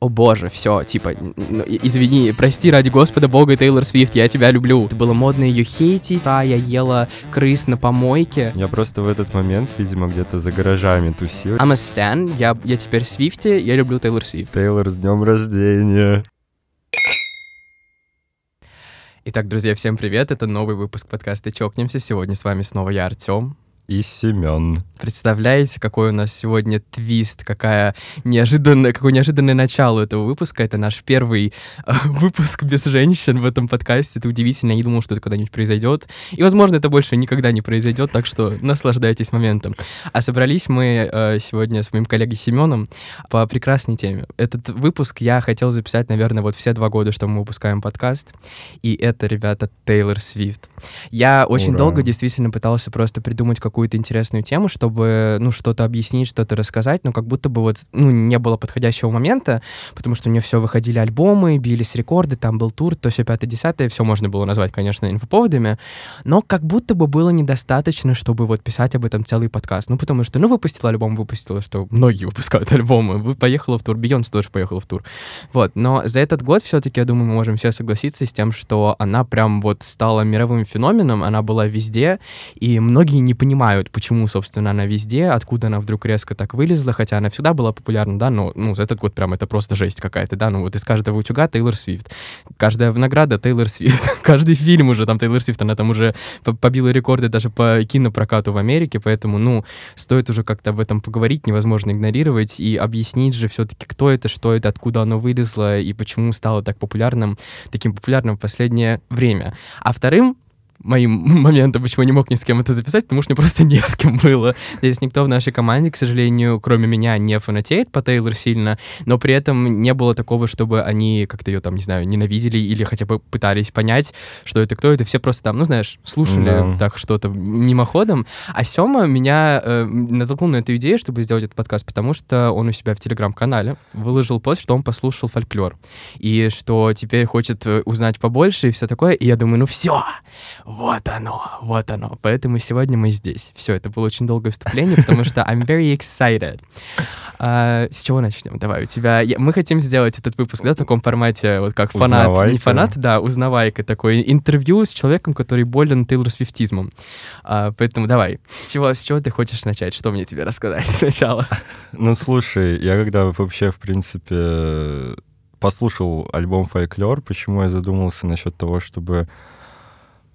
о боже, все, типа, ну, извини, прости ради Господа Бога, Тейлор Свифт, я тебя люблю. Это было модно ее хейтить, а я ела крыс на помойке. Я просто в этот момент, видимо, где-то за гаражами тусил. I'm a stan, я, я теперь Свифти, я люблю Тейлор Свифт. Тейлор, с днем рождения! Итак, друзья, всем привет, это новый выпуск подкаста «Чокнемся». Сегодня с вами снова я, Артем и Семен. Представляете, какой у нас сегодня твист, какая неожиданная, какое неожиданное начало этого выпуска. Это наш первый э, выпуск без женщин в этом подкасте. Это удивительно, я не думал, что это когда-нибудь произойдет. И, возможно, это больше никогда не произойдет, так что наслаждайтесь моментом. А собрались мы э, сегодня с моим коллегой Семеном по прекрасной теме. Этот выпуск я хотел записать, наверное, вот все два года, что мы выпускаем подкаст. И это, ребята, Тейлор Свифт. Я очень Ура. долго действительно пытался просто придумать какую какую-то интересную тему, чтобы, ну, что-то объяснить, что-то рассказать, но как будто бы вот, ну, не было подходящего момента, потому что у нее все выходили альбомы, бились рекорды, там был тур, то все пятое, десятое, все можно было назвать, конечно, инфоповодами, но как будто бы было недостаточно, чтобы вот писать об этом целый подкаст. Ну, потому что, ну, выпустила альбом, выпустила, что многие выпускают альбомы, вы поехала в тур, Бейонс тоже поехала в тур. Вот, но за этот год все-таки, я думаю, мы можем все согласиться с тем, что она прям вот стала мировым феноменом, она была везде, и многие не понимают, понимают, почему, собственно, она везде, откуда она вдруг резко так вылезла, хотя она всегда была популярна, да, но, ну, за этот год прям это просто жесть какая-то, да, ну, вот из каждого утюга Тейлор Свифт, каждая награда Тейлор Свифт, каждый фильм уже там Тейлор Свифт, она там уже побила рекорды даже по кинопрокату в Америке, поэтому, ну, стоит уже как-то об этом поговорить, невозможно игнорировать и объяснить же все-таки, кто это, что это, откуда оно вылезло и почему стало так популярным, таким популярным в последнее время. А вторым моим моментом, почему я не мог ни с кем это записать, потому что мне просто не с кем было. Здесь никто в нашей команде, к сожалению, кроме меня, не фанатеет по Тейлор сильно, но при этом не было такого, чтобы они как-то ее там, не знаю, ненавидели или хотя бы пытались понять, что это кто это. Все просто там, ну, знаешь, слушали да. так что-то мимоходом. А Сёма меня э, натолкнул на эту идею, чтобы сделать этот подкаст, потому что он у себя в Телеграм-канале выложил пост, что он послушал фольклор, и что теперь хочет э, узнать побольше и все такое. И я думаю, ну все, вот оно, вот оно. Поэтому сегодня мы здесь. Все, это было очень долгое вступление, потому что I'm very excited. А, с чего начнем? Давай, у тебя... Я... Мы хотим сделать этот выпуск, да, в таком формате, вот как фанат, узнавайка. не фанат, да, узнавайка, такой интервью с человеком, который болен Тейлор Свифтизмом. А, поэтому давай, с чего, с чего ты хочешь начать? Что мне тебе рассказать сначала? Ну, слушай, я когда вообще, в принципе, послушал альбом «Фольклор», почему я задумался насчет того, чтобы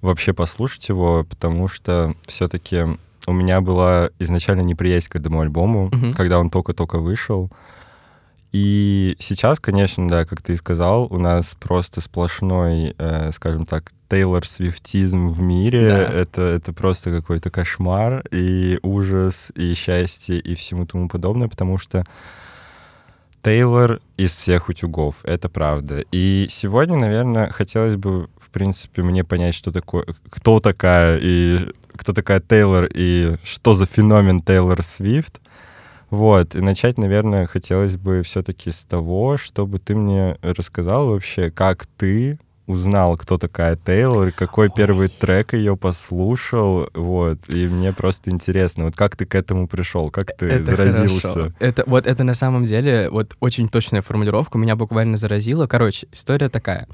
вообще послушать его, потому что все-таки у меня была изначально неприязнь к этому альбому, uh-huh. когда он только-только вышел. И сейчас, конечно, да, как ты и сказал, у нас просто сплошной, э, скажем так, Тейлор Свифтизм в мире. Да. Это, это просто какой-то кошмар и ужас, и счастье, и всему тому подобное, потому что Тейлор из всех утюгов, это правда. И сегодня, наверное, хотелось бы, принципе, мне понять, что такое, кто такая и кто такая Тейлор и что за феномен Тейлор Свифт. Вот, и начать, наверное, хотелось бы все-таки с того, чтобы ты мне рассказал вообще, как ты узнал, кто такая Тейлор, какой Ой. первый трек ее послушал, вот, и мне просто интересно, вот как ты к этому пришел, как ты это заразился? Хорошо. Это вот это на самом деле вот очень точная формулировка, меня буквально заразила. Короче, история такая.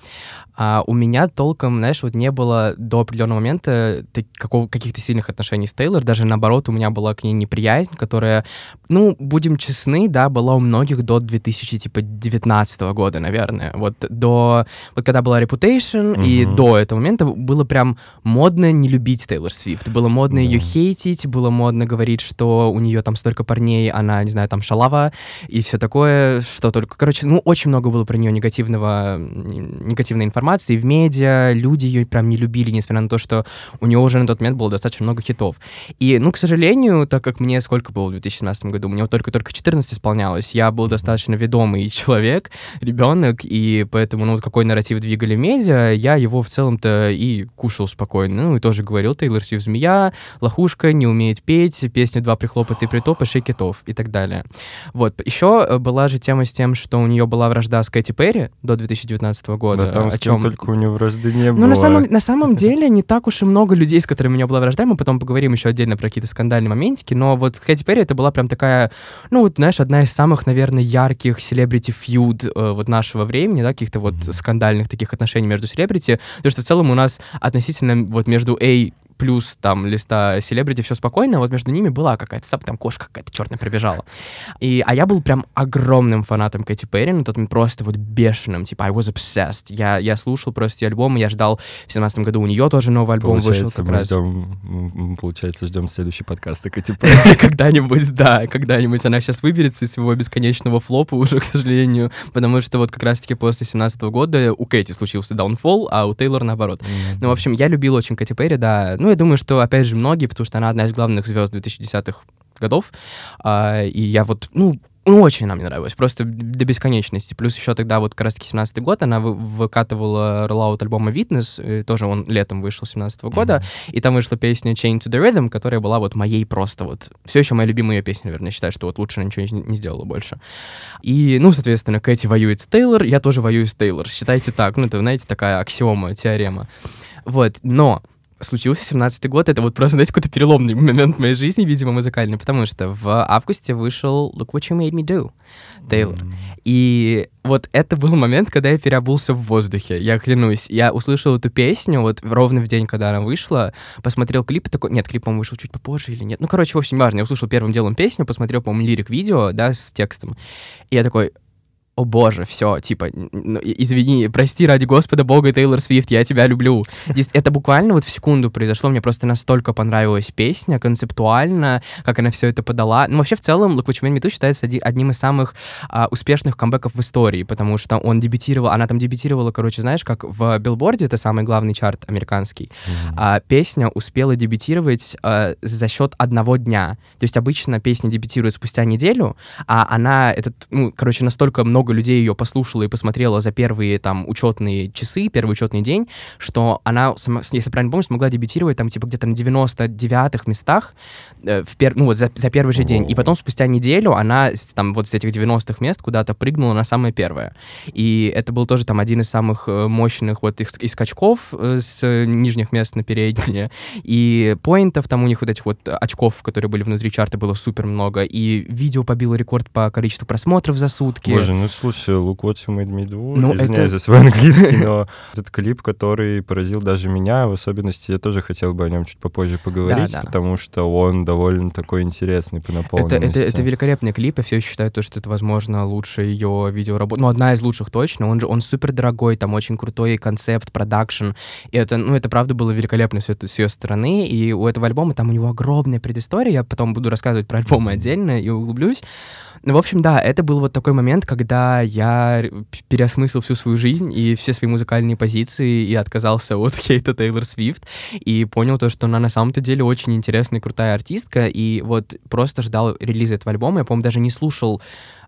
А у меня толком, знаешь, вот не было до определенного момента какого, каких-то сильных отношений с Тейлор, даже наоборот, у меня была к ней неприязнь, которая, ну, будем честны, да, была у многих до 2019 типа, года, наверное. Вот до, вот когда была репутация Reputation, mm-hmm. и до этого момента было прям модно не любить Тейлор Свифт. Было модно yeah. ее хейтить, было модно говорить, что у нее там столько парней, она, не знаю, там шалава и все такое, что только... Короче, ну, очень много было про нее негативного, негативной информации в медиа, люди ее прям не любили, несмотря на то, что у нее уже на тот момент было достаточно много хитов. И, ну, к сожалению, так как мне сколько было в 2017 году, мне вот только-только 14 исполнялось, я был достаточно ведомый человек, ребенок, и поэтому, ну, вот какой нарратив двигали медиа, медиа, я его в целом-то и кушал спокойно. Ну, и тоже говорил, Тейлор Свифт змея, лохушка, не умеет петь, песни «Два прихлопа, ты притопа», «Шейк и так далее. Вот. Еще э, была же тема с тем, что у нее была вражда с Кэти Перри до 2019 года. Да, там о с чем только у нее вражды не было. ну, на самом, на самом деле, не так уж и много людей, с которыми у меня была вражда. Мы потом поговорим еще отдельно про какие-то скандальные моментики. Но вот Кэти Перри это была прям такая, ну, вот, знаешь, одна из самых, наверное, ярких feud э, вот нашего времени, да, каких-то вот скандальных таких отношений между селебрити. Потому что в целом у нас относительно вот между A плюс там листа селебрити, все спокойно, а вот между ними была какая-то сап, там кошка какая-то черная пробежала. И, а я был прям огромным фанатом Кэти Перри, на тот момент просто вот бешеным, типа I was obsessed. Я, я слушал просто ее альбомы, я ждал в семнадцатом году у нее тоже новый альбом получается, вышел как мы раз. Ждем, получается, ждем следующий подкаст Кэти Перри. Когда-нибудь, да, когда-нибудь она сейчас выберется из своего бесконечного флопа уже, к сожалению, потому что вот как раз-таки после 17 года у Кэти случился даунфол, а у Тейлор наоборот. Ну, в общем, я любил очень Кэти Перри, да. Ну, я думаю, что, опять же, многие, потому что она одна из главных звезд 2010-х годов. А, и я вот, ну, ну, очень она мне нравилась, просто до бесконечности. Плюс еще тогда, вот как раз-таки 17 год, она вы- выкатывала роллаут альбома «Witness», тоже он летом вышел 17 года, и там вышла песня «Chain to the Rhythm», которая была вот моей просто вот... Все еще моя любимая ее песня, наверное, считаю, что вот лучше она ничего не, не сделала больше. И, ну, соответственно, Кэти воюет с Тейлор, я тоже воюю с Тейлор. Считайте так, ну, это, знаете, такая аксиома, теорема. Вот, но случился 17 год, это вот просто, знаете, какой-то переломный момент в моей жизни, видимо, музыкальный, потому что в августе вышел «Look What You Made Me Do» Тейлор. И вот это был момент, когда я переобулся в воздухе, я клянусь. Я услышал эту песню вот ровно в день, когда она вышла, посмотрел клип такой... Нет, клип, по-моему, вышел чуть попозже или нет. Ну, короче, в общем, важно. Я услышал первым делом песню, посмотрел, по-моему, лирик-видео, да, с текстом. И я такой, о боже, все, типа, ну, извини, прости ради Господа Бога, Тейлор Свифт, я тебя люблю. Здесь это буквально вот в секунду произошло, мне просто настолько понравилась песня, концептуально, как она все это подала. Ну, вообще, в целом, Look What You Made считается одним из самых а, успешных камбэков в истории, потому что он дебютировал, она там дебютировала, короче, знаешь, как в Билборде, это самый главный чарт американский, а, песня успела дебютировать а, за счет одного дня. То есть обычно песня дебютирует спустя неделю, а она, этот, ну, короче, настолько много людей ее послушала и посмотрела за первые там учетные часы, первый учетный день, что она, если правильно помню, смогла дебютировать там типа где-то на 99-х местах, э, в пер... ну вот за, за первый же день. И потом спустя неделю она там вот с этих 90-х мест куда-то прыгнула на самое первое. И это был тоже там один из самых э, мощных вот их, и скачков э, с нижних мест на передние. И поинтов там у них вот этих вот очков, которые были внутри чарта, было супер много. И видео побило рекорд по количеству просмотров за сутки. Боже, ну слушай, Look What You Made Me Do, Ну, извиняюсь это- за свой английский, но этот клип, который поразил даже меня, в особенности, я тоже хотел бы о нем чуть попозже поговорить, да. потому что он довольно такой интересный по Это, наполненности. это, это великолепный клип, я все еще считаю, то, что это, возможно, лучшая ее видеоработа. Ну, одна из лучших точно. Он же он супер дорогой, там очень крутой концепт, продакшн. И это, ну, это правда было великолепно с, это- с ее стороны. И у этого альбома там у него огромная предыстория. Я потом буду рассказывать про альбомы отдельно и углублюсь. Ну, в общем, да, это был вот такой момент, когда я переосмыслил всю свою жизнь и все свои музыкальные позиции и отказался от хейта Тейлор Свифт и понял то, что она на самом-то деле очень интересная и крутая артистка, и вот просто ждал релиза этого альбома. Я, по-моему, даже не слушал...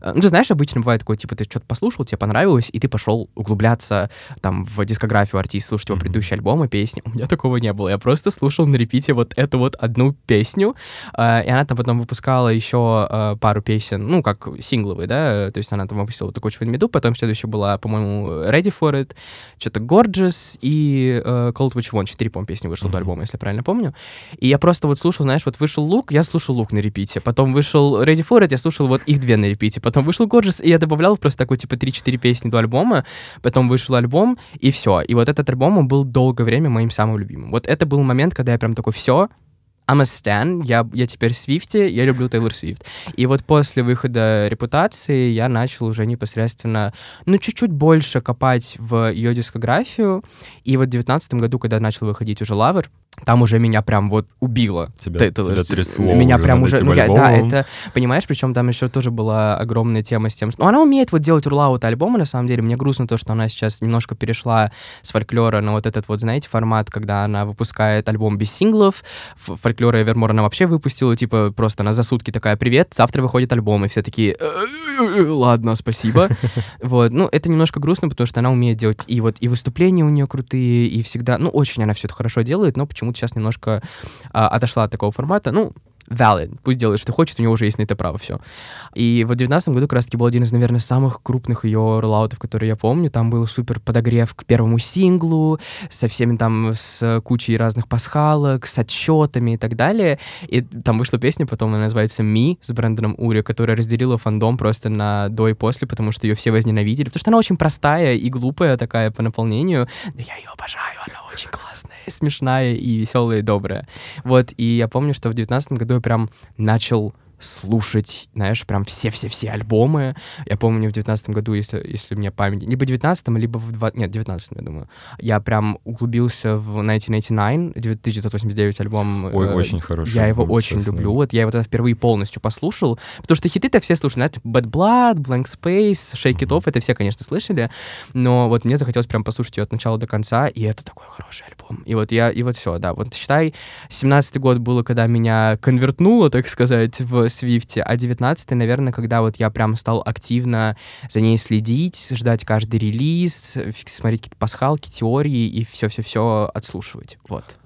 э, Ну, ты знаешь, обычно бывает такое, типа, ты что-то послушал, тебе понравилось, и ты пошел углубляться там в дискографию артиста, слушать его Мгм. предыдущие альбомы, песни. У меня такого не было. Я просто слушал на репите вот эту вот одну песню, э, и она там потом выпускала еще э, пару песен, ну, как сингловые, да, то есть она там выпустила такой в меду, потом следующая была, по-моему, Ready for It, что-то Gorgeous и э, Cold Which One, четыре, по-моему, песни вышло до Мгм. альбома, если я правильно помню. И я просто вот слушал, знаешь, вот вышел Лук, я слушал Лук на репите, потом вышел Ready for It, я слушал вот их две на репите, потом вышел Gorgeous, и я добавлял просто такой, типа, 3-4 песни до альбома, потом вышел альбом, и все. И вот этот альбом, он был долгое время моим самым любимым. Вот это был момент, когда я прям такой, все, I'm a stan, я, я теперь Свифти, я люблю Тейлор Свифт. И вот после выхода репутации я начал уже непосредственно, ну, чуть-чуть больше копать в ее дискографию. И вот в девятнадцатом году, когда начал выходить уже Лавр, там уже меня прям вот убило. Тебя, Т- т- тебя есть трясло Меня уже прям уже... Ну, я, да, это... Понимаешь, причем там еще тоже была огромная тема с тем, что... Ну, она умеет вот делать рулаут альбома, на самом деле. Мне грустно то, что она сейчас немножко перешла с фольклора на вот этот вот, знаете, формат, когда она выпускает альбом без синглов. Фольклора Эвермор она вообще выпустила, типа, просто она за сутки такая, привет, завтра выходит альбом. И все такие, «Э, ладно, спасибо. Вот, ну, это немножко грустно, потому что она умеет делать и вот и выступления у нее крутые, и всегда, ну, очень она все это хорошо делает, но почему-то сейчас немножко а, отошла от такого формата. Ну, valid, пусть делает, что хочет, у него уже есть на это право, все. И в 2019 году как раз-таки был один из, наверное, самых крупных ее роллаутов, которые я помню. Там был супер подогрев к первому синглу, со всеми там, с кучей разных пасхалок, с отчетами и так далее. И там вышла песня, потом она называется «Ми» с Брэндоном Ури, которая разделила фандом просто на до и после, потому что ее все возненавидели, потому что она очень простая и глупая такая по наполнению. Но я ее обожаю, она очень классная, смешная и веселая и добрая. Вот, и я помню, что в 2019 году я прям начал слушать, знаешь, прям все-все-все альбомы. Я помню в девятнадцатом году, если, если мне память... Либо в девятнадцатом, либо в... 20... Нет, в девятнадцатом, я думаю. Я прям углубился в 1989, 1989 альбом. Ой, э, очень хороший Я его очень честно. люблю. Вот я его тогда впервые полностью послушал. Потому что хиты-то все слушали. Знаете, Bad Blood, Blank Space, Shake It Off, это все, конечно, слышали. Но вот мне захотелось прям послушать ее от начала до конца, и это такой хороший альбом. И вот я, и вот все, да. Вот считай, 17-й год было, когда меня конвертнуло, так сказать, в Свифте, а 19-й, наверное, когда вот я прям стал активно за ней следить, ждать каждый релиз, смотреть какие-то пасхалки, теории и все-все-все отслушивать. Вот.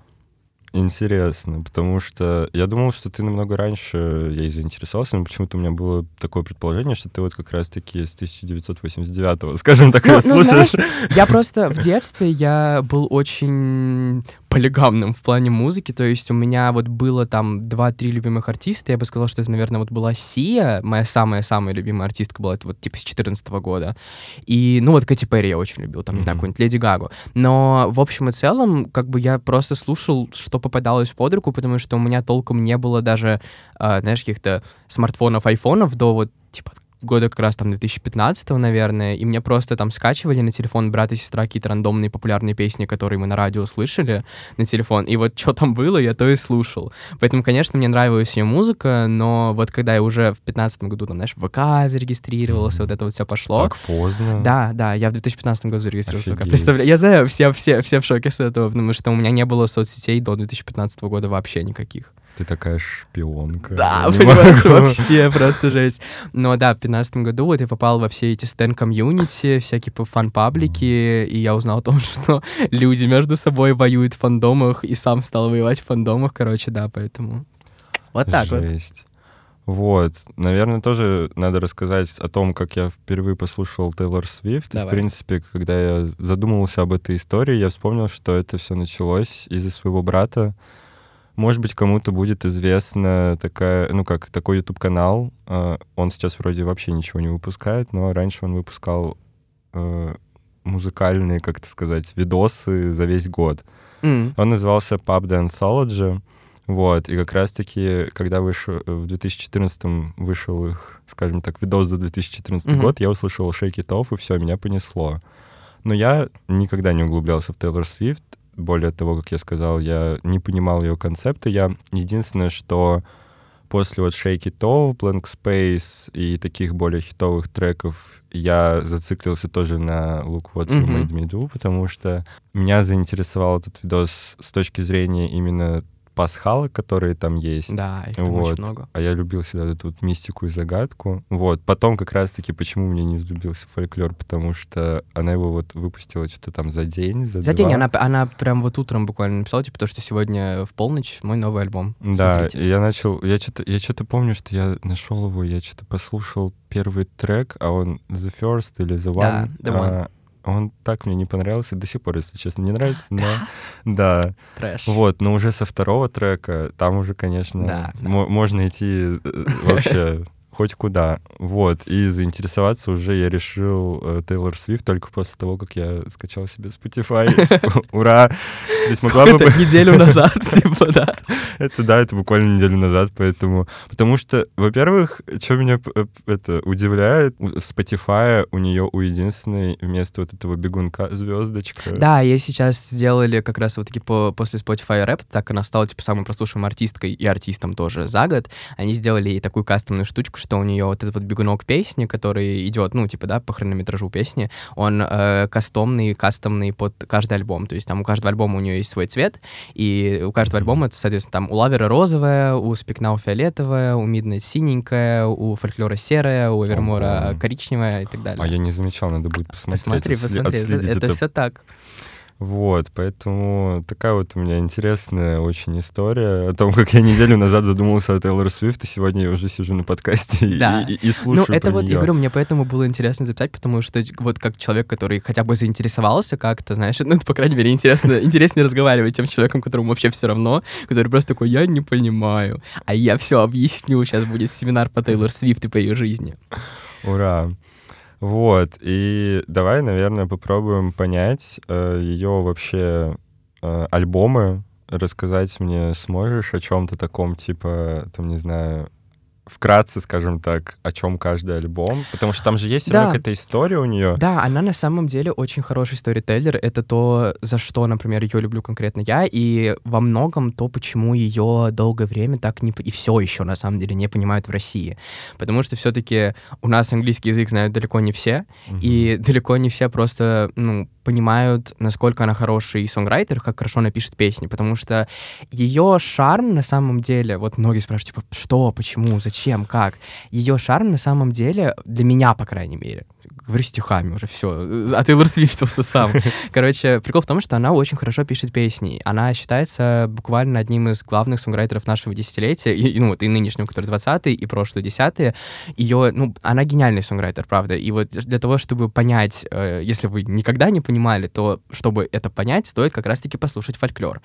Интересно, потому что я думал, что ты намного раньше ей заинтересовался, но почему-то у меня было такое предположение, что ты вот как раз-таки с 1989-го, скажем так, Ну, ну, слушаешь. знаешь, я просто в детстве я был очень полигамным в плане музыки, то есть у меня вот было там 2-3 любимых артиста, я бы сказал, что это, наверное, вот была Сия, моя самая-самая любимая артистка была, это вот типа с 14 года, и, ну вот Кэти Перри я очень любил, там, не знаю, какую-нибудь Леди Гагу, но в общем и целом, как бы я просто слушал, что попадалось под руку, потому что у меня толком не было даже, а, знаешь, каких-то смартфонов, айфонов до вот, типа, года как раз там 2015 наверное, и мне просто там скачивали на телефон брат и сестра какие-то рандомные популярные песни, которые мы на радио слышали на телефон, и вот что там было, я то и слушал. Поэтому, конечно, мне нравилась ее музыка, но вот когда я уже в 15 году, там, знаешь, в ВК зарегистрировался, вот это вот все пошло, Так поздно. да, да, я в 2015 году зарегистрировался. в ВК. Офигеть. Представляю, я знаю, все, все, все в шоке с этого, потому что у меня не было соцсетей до 2015 года вообще никаких. Ты такая шпионка. Да, понимаешь, могу. вообще просто жесть. Но да, в 2015 году вот я попал во все эти стен-комьюнити, всякие фан-паблики, и я узнал о том, что люди между собой воюют в фандомах, и сам стал воевать в фандомах, короче, да, поэтому... Вот так вот. Жесть. Вот, наверное, тоже надо рассказать о том, как я впервые послушал Тейлор Свифт. В принципе, когда я задумывался об этой истории, я вспомнил, что это все началось из-за своего брата. Может быть, кому-то будет известна такая, ну как, такой YouTube-канал. Э, Он сейчас вроде вообще ничего не выпускает, но раньше он выпускал э, музыкальные, как это сказать, видосы за весь год. М, Он назывался Pub The Anthology. Вот, и как раз-таки, когда вышел, в 2014 вышел их, скажем так, видос за 2014 Мгм. год, я услышал Shake It Off, и все, меня понесло. Но я никогда не углублялся в Тейлор Свифт. Более того, как я сказал, я не понимал ее концепта. Я единственное, что после вот Shake It Off, Blank Space и таких более хитовых треков я зациклился тоже на Look What You. Made Me Do, потому что меня заинтересовал этот видос с точки зрения именно пасхалок, которые там есть. Да, их там Вот. очень много. А я любил всегда эту вот мистику и загадку. Вот. Потом как раз-таки, почему мне не влюбился фольклор, потому что она его вот выпустила что-то там за день, за, За два. день она, она прям вот утром буквально написала, типа, то, что сегодня в полночь мой новый альбом. Да, Смотрите. я начал, я что-то, я что-то помню, что я нашел его, я что-то послушал первый трек, а он The First или The One. Да, The One. а, он так мне не понравился, до сих пор, если честно, не нравится, но да. Трэш. Вот, но уже со второго трека там уже, конечно, Да, да. мо- можно идти э, вообще хоть куда. Вот. И заинтересоваться уже я решил э, Тейлор Свифт только после того, как я скачал себе Spotify. Ура! Здесь могла бы... неделю назад, типа, да? Это да, это буквально неделю назад, поэтому... Потому что, во-первых, что меня э, это удивляет, в Spotify у нее у единственной вместо вот этого бегунка звездочка. Да, ей сейчас сделали как раз вот таки по, после Spotify рэп, так она стала типа самой прослушиваемой артисткой и артистом тоже за год. Они сделали ей такую кастомную штучку, что у нее вот этот вот бегунок песни, который идет, ну, типа, да, по хронометражу песни, он э, кастомный, кастомный под каждый альбом. То есть там у каждого альбома у нее есть свой цвет, и у каждого альбома, это, соответственно, там у Лавера розовая, у Спикнау фиолетовая, у Миднайт синенькая, у Фольклора серая, у Эвермора коричневая и так далее. А я не замечал, надо будет посмотреть. Посмотри, посмотри, это, это, это все так. Вот, поэтому такая вот у меня интересная очень история о том, как я неделю назад задумался о Тейлор Свифт, и сегодня я уже сижу на подкасте да. и, и, и слушаю Ну, это вот, нее. я говорю, мне поэтому было интересно записать, потому что вот как человек, который хотя бы заинтересовался как-то, знаешь, ну, по крайней мере, интересно, интереснее разговаривать тем человеком, которому вообще все равно, который просто такой, я не понимаю, а я все объясню, сейчас будет семинар по Тейлор Свифт и по ее жизни. Ура! Вот, и давай, наверное, попробуем понять э, ее вообще э, альбомы. Рассказать мне сможешь о чем-то таком, типа, там, не знаю, вкратце, скажем так, о чем каждый альбом, потому что там же есть да. какая-то история у нее. Да, она на самом деле очень хороший сторителлер. Это то, за что, например, ее люблю конкретно я, и во многом то, почему ее долгое время так не и все еще на самом деле не понимают в России, потому что все-таки у нас английский язык знают далеко не все, угу. и далеко не все просто ну понимают, насколько она хороший сонграйтер, как хорошо она пишет песни, потому что ее шарм на самом деле, вот многие спрашивают, типа, что, почему, зачем, как, ее шарм на самом деле, для меня, по крайней мере, говорю стихами уже, все. А Тейлор Свифтился сам. Короче, прикол в том, что она очень хорошо пишет песни. Она считается буквально одним из главных сонграйтеров нашего десятилетия, и, ну вот и нынешнего, который 20 и прошлые десятые. Ее, ну, она гениальный сонграйтер, правда. И вот для того, чтобы понять, э, если вы никогда не понимали, то чтобы это понять, стоит как раз-таки послушать фольклор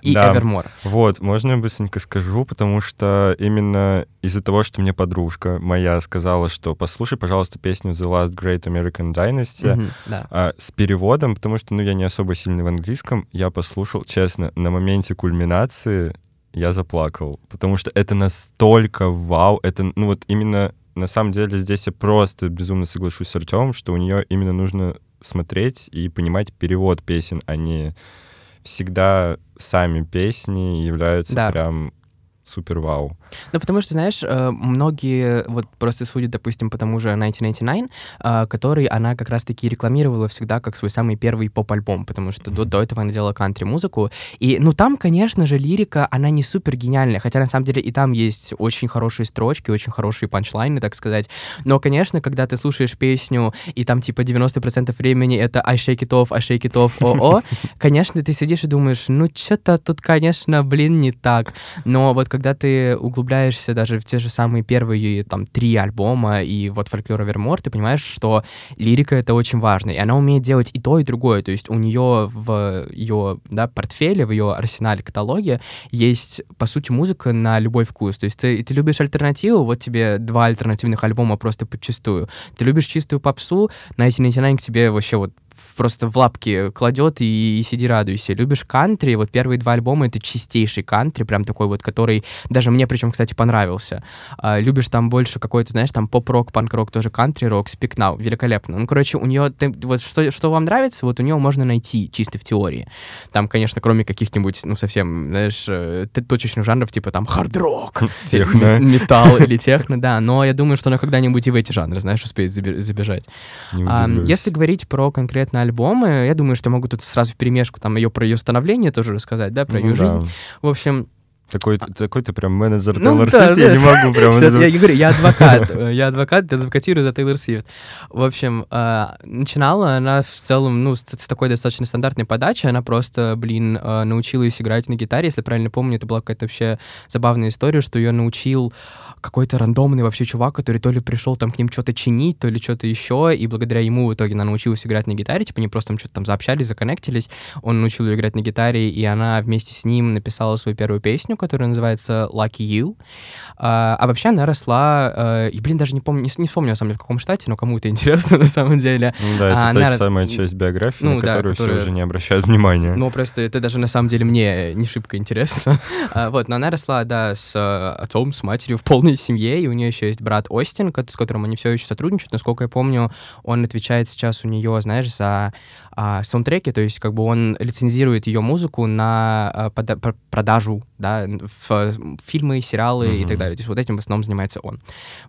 и да. Эвермор. Вот, можно я быстренько скажу, потому что именно из-за того, что мне подружка моя сказала, что послушай, пожалуйста, песню The Last Great American Dynasty mm-hmm, да. а, с переводом, потому что, ну, я не особо сильный в английском. Я послушал, честно, на моменте кульминации я заплакал, потому что это настолько вау, это, ну, вот именно на самом деле здесь я просто безумно соглашусь с Артемом, что у нее именно нужно смотреть и понимать перевод песен, а не всегда сами песни являются да. прям супер вау. Ну, потому что, знаешь, э, многие вот просто судят, допустим, по тому же 1999, э, который она как раз-таки рекламировала всегда как свой самый первый поп-альбом, потому что до, до этого она делала кантри-музыку. И, ну, там, конечно же, лирика, она не супер гениальная, хотя, на самом деле, и там есть очень хорошие строчки, очень хорошие панчлайны, так сказать. Но, конечно, когда ты слушаешь песню, и там, типа, 90% времени это I shake it off, I shake it off, о-о, конечно, ты сидишь и думаешь, ну, что-то тут, конечно, блин, не так. Но вот когда ты углубляешься даже в те же самые первые там три альбома и вот фольклор Вермор, ты понимаешь, что лирика это очень важно, и она умеет делать и то, и другое. То есть у нее в ее да, портфеле, в ее арсенале, каталоге есть, по сути, музыка на любой вкус. То есть ты, ты любишь альтернативу, вот тебе два альтернативных альбома просто подчистую. Ты любишь чистую попсу, на эти к тебе вообще вот просто в лапки кладет и, и сиди радуйся. Любишь кантри, вот первые два альбома это чистейший кантри, прям такой вот, который даже мне причем, кстати, понравился. А, любишь там больше какой-то, знаешь, там поп-рок, панк-рок, тоже кантри-рок, Now, великолепно. Ну, короче, у нее, ты, вот что, что вам нравится, вот у нее можно найти чисто в теории. Там, конечно, кроме каких-нибудь, ну, совсем, знаешь, э, точечных жанров, типа там хард-рок, металл или техно, да, но я думаю, что она когда-нибудь и в эти жанры, знаешь, успеет забежать. Если говорить про конкретно альбомы. Я думаю, что могу тут сразу в перемешку там ее про ее становление тоже рассказать, да, про ну, ее да. жизнь. В общем, такой, такой ты прям менеджер ну, Тейлор да, Свифт, да. я не могу прям... Сейчас, я говорю, я адвокат, я адвокат, я адвокатирую за Тейлор Свифт. В общем, э, начинала она в целом, ну, с, с такой достаточно стандартной подачей, она просто, блин, э, научилась играть на гитаре, если правильно помню, это была какая-то вообще забавная история, что ее научил какой-то рандомный вообще чувак, который то ли пришел там к ним что-то чинить, то ли что-то еще, и благодаря ему в итоге она научилась играть на гитаре, типа они просто там что-то там заобщались, законнектились, он научил ее играть на гитаре, и она вместе с ним написала свою первую песню, которая называется Lucky You. А, а вообще она росла, э, и, блин, даже не помню, не, не вспомню, на самом деле, в каком штате, но кому это интересно на самом деле. Ну да, это А, та она- самая часть биографии, ну на да, которую которая- все уже не обращают внимания. Ну, просто это даже на самом деле мне не шибко интересно. А, Вот, но она росла, да, с э, отцом, с матерью в полной семье, и у нее еще есть брат Остин, с которым они все еще сотрудничают. Насколько я помню, он отвечает сейчас у нее, знаешь, за а, саундтреки, то есть как бы он лицензирует ее музыку на а, пода- пр- продажу, да, в э, фильмы, сериалы и Мгм. так далее. То есть вот этим в основном занимается он.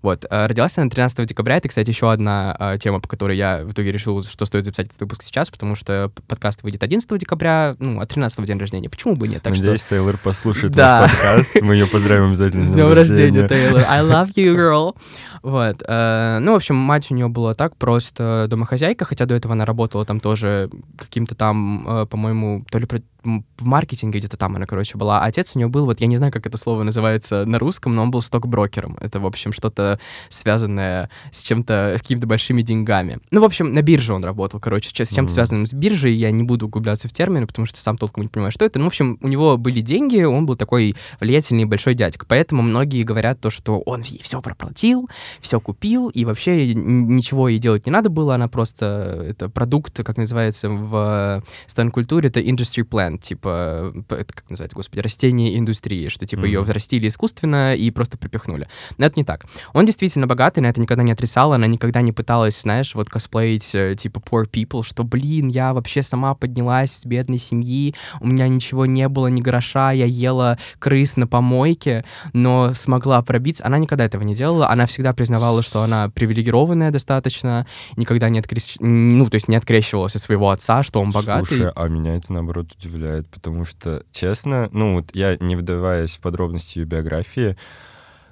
Вот. э, Родилась она 13 декабря. Это, кстати, еще одна э, тема, по которой я в итоге решил, что стоит записать этот выпуск сейчас, потому что подкаст выйдет 11 декабря, ну, а 13 день рождения. Почему бы нет? Так что... Надеюсь, Тейлор послушает Да. наш подкаст. Мы ее поздравим обязательно С с днем рождения, Тейлор. I love you, girl. Вот. э, Ну, в общем, мать у нее была так, просто домохозяйка, хотя до этого она работала там тоже каким-то там, э, по-моему, то ли в маркетинге где-то там она, короче, была. А отец у нее был, вот я не знаю, как это слово называется на русском, но он был стокброкером. Это, в общем, что-то связанное с чем-то, с какими-то большими деньгами. Ну, в общем, на бирже он работал, короче, с чем-то Мгм. связанным с биржей. Я не буду углубляться в термины, потому что сам толком не понимаю, что это. Ну, в общем, у него были деньги, он был такой влиятельный большой дядька. Поэтому многие говорят то, что он ей все проплатил, все купил, и вообще ничего ей делать не надо было. Она просто, это продукт, как называется в стан-культуре, это industry plant, типа, это как называется, господи, растение индустрии, что типа ее Мгм. взрастили искусственно и просто припихнули. Но это не так. Он действительно богатый, на это никогда не отрицала, она никогда не пыталась, знаешь, вот косплеить, э, типа, poor people, что, блин, я вообще сама поднялась с бедной семьи, у меня ничего не было, ни гроша, я ела крыс на помойке, но смогла пробиться. Она никогда этого не делала, она всегда признавала, что она привилегированная достаточно, никогда не открещ... ну, то есть не открещивалась от своего отца, что он богатый. Слушай, а меня это, наоборот, удивляет, потому что, честно, ну, вот я, не вдаваясь в подробности ее биографии,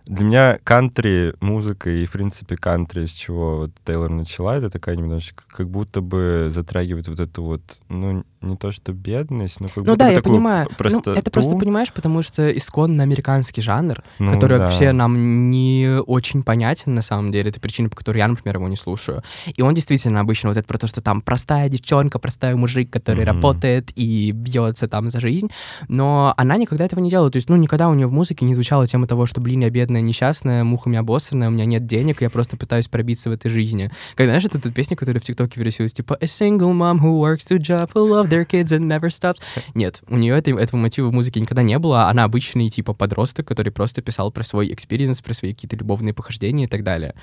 для меня кантри, музыка и, в принципе, кантри, с чего вот Тейлор начала, это такая немножечко, как будто бы затрагивает вот эту вот, ну, не то что бедность, но как Ну да, я понимаю. Ну, простоту. это просто понимаешь, потому что исконно американский жанр, Ну который да. вообще нам не очень понятен на самом деле. Это причина, по которой я, например, его не слушаю. И он действительно обычно вот это про то, что там простая девчонка, простой мужик, который Мгм. работает и бьется там за жизнь. Но она никогда этого не делала. То есть, ну, никогда у нее в музыке не звучала тема того, что, блин, я бедная, несчастная, мухами обоссанная, у меня нет денег, я просто пытаюсь пробиться в этой жизни. Как, знаешь, это тут песня, которая в ТикТоке вирусилась, типа «A single mom who works two jobs, who love their kids and never stops». Нет, у нее это, этого мотива в музыке никогда не было. Она обычный, типа, подросток, который просто писал про свой experience, про свои какие-то любовные похождения и так далее.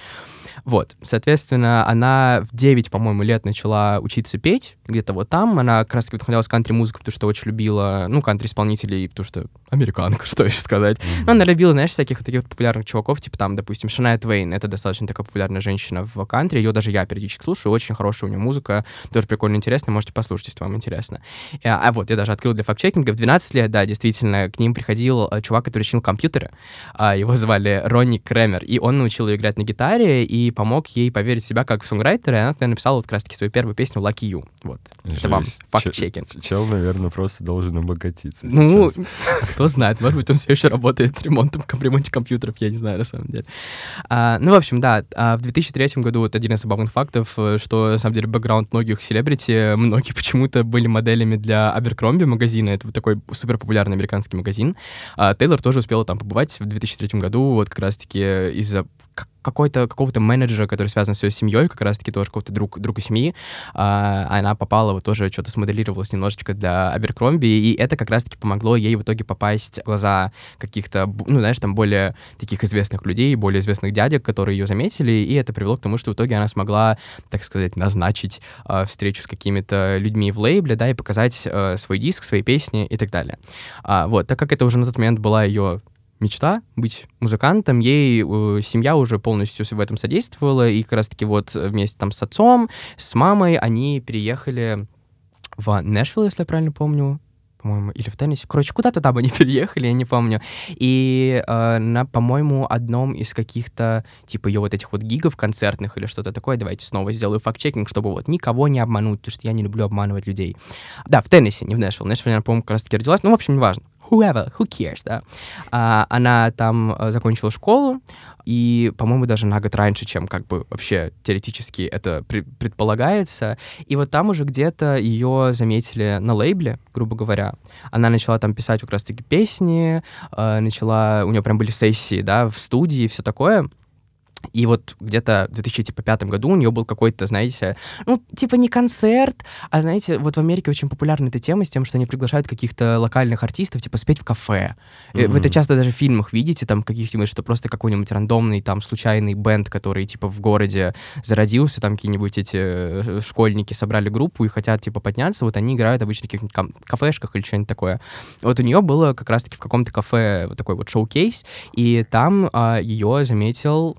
Вот, соответственно, она в 9, по-моему, лет начала учиться петь, где-то вот там. Она как раз-таки вдохновлялась кантри-музыкой, потому что очень любила, ну, кантри-исполнителей, потому что американка, что еще сказать. Ну, она любила, знаешь, всяких вот таких вот популярных чуваков, типа там, допустим, Шанайя Твейн, это достаточно такая популярная женщина в кантри, ее даже я периодически слушаю, очень хорошая у нее музыка, тоже прикольно интересная, можете послушать, если вам интересно. А, а вот, я даже открыл для факт-чекинга, в 12 лет, да, действительно, к ним приходил э, чувак, который чинил компьютеры, А, его звали Ронни Кремер, и он научил ее играть на гитаре и помог ей поверить в себя как в сонграйтера, и она тогда написала вот как раз-таки свою первую песню «Lucky You». Вот, это вам Жесть. факт-чекинг. Че- Чел, наверное, просто должен обогатиться Ну, сейчас. кто знает, может быть, он все еще работает ремонтом, ремонте компьютеров, я не знаю, на самом деле. А, ну, в общем, да, а в 2003 году вот один из забавных фактов, э, что, на самом деле, бэкграунд многих селебрити, многие почему-то были моделями для Abercrombie магазина, это вот такой супер популярный американский магазин. А Тейлор тоже успела там побывать в 2003 году, вот как раз-таки из-за какой-то, какого-то менеджера, который связан с ее семьей, как раз-таки тоже какого-то друг, друга семьи, а, она попала, вот тоже что-то смоделировалась немножечко для Аберкромби, и это как раз-таки помогло ей в итоге попасть в глаза каких-то, ну, знаешь, там более таких известных людей, более известных дядек, которые ее заметили, и это привело к тому, что в итоге она смогла, так сказать, назначить а, встречу с какими-то людьми в лейбле, да, и показать а, свой диск, свои песни и так далее. А, вот, так как это уже на тот момент была ее мечта быть музыкантом, ей э, семья уже полностью в этом содействовала, и как раз-таки вот вместе там с отцом, с мамой они переехали в Нэшвилл, если я правильно помню, по-моему, или в Теннесси. Короче, куда-то там они переехали, я не помню. И э, на, по-моему, одном из каких-то, типа, ее вот этих вот гигов концертных или что-то такое, давайте снова сделаю факт-чекинг, чтобы вот никого не обмануть, потому что я не люблю обманывать людей. Да, в Теннесси, не в Нэшвилл. Нэшвилл, я, по-моему, как раз-таки родилась. Ну, в общем, неважно. Whoever, who cares, да. А, она там э, закончила школу, и, по-моему, даже на год раньше, чем как бы вообще теоретически это предполагается. И вот там уже где-то ее заметили на лейбле, грубо говоря. Она начала там писать как раз-таки песни, э, начала, у нее прям были сессии, да, в студии и все такое. И вот где-то в 2005 году у нее был какой-то, знаете, ну, типа не концерт, а, знаете, вот в Америке очень популярна эта тема с тем, что они приглашают каких-то локальных артистов, типа, спеть в кафе. Mm-hmm. Вы это часто даже в фильмах видите, там, каких-нибудь, что просто какой-нибудь рандомный, там, случайный бенд, который, типа, в городе зародился, там, какие-нибудь эти э, школьники собрали группу и хотят, типа, подняться, вот они играют обычно в каких-нибудь кафешках или что-нибудь такое. Вот у нее было как раз-таки в каком-то кафе вот такой вот шоу-кейс, и там а, ее заметил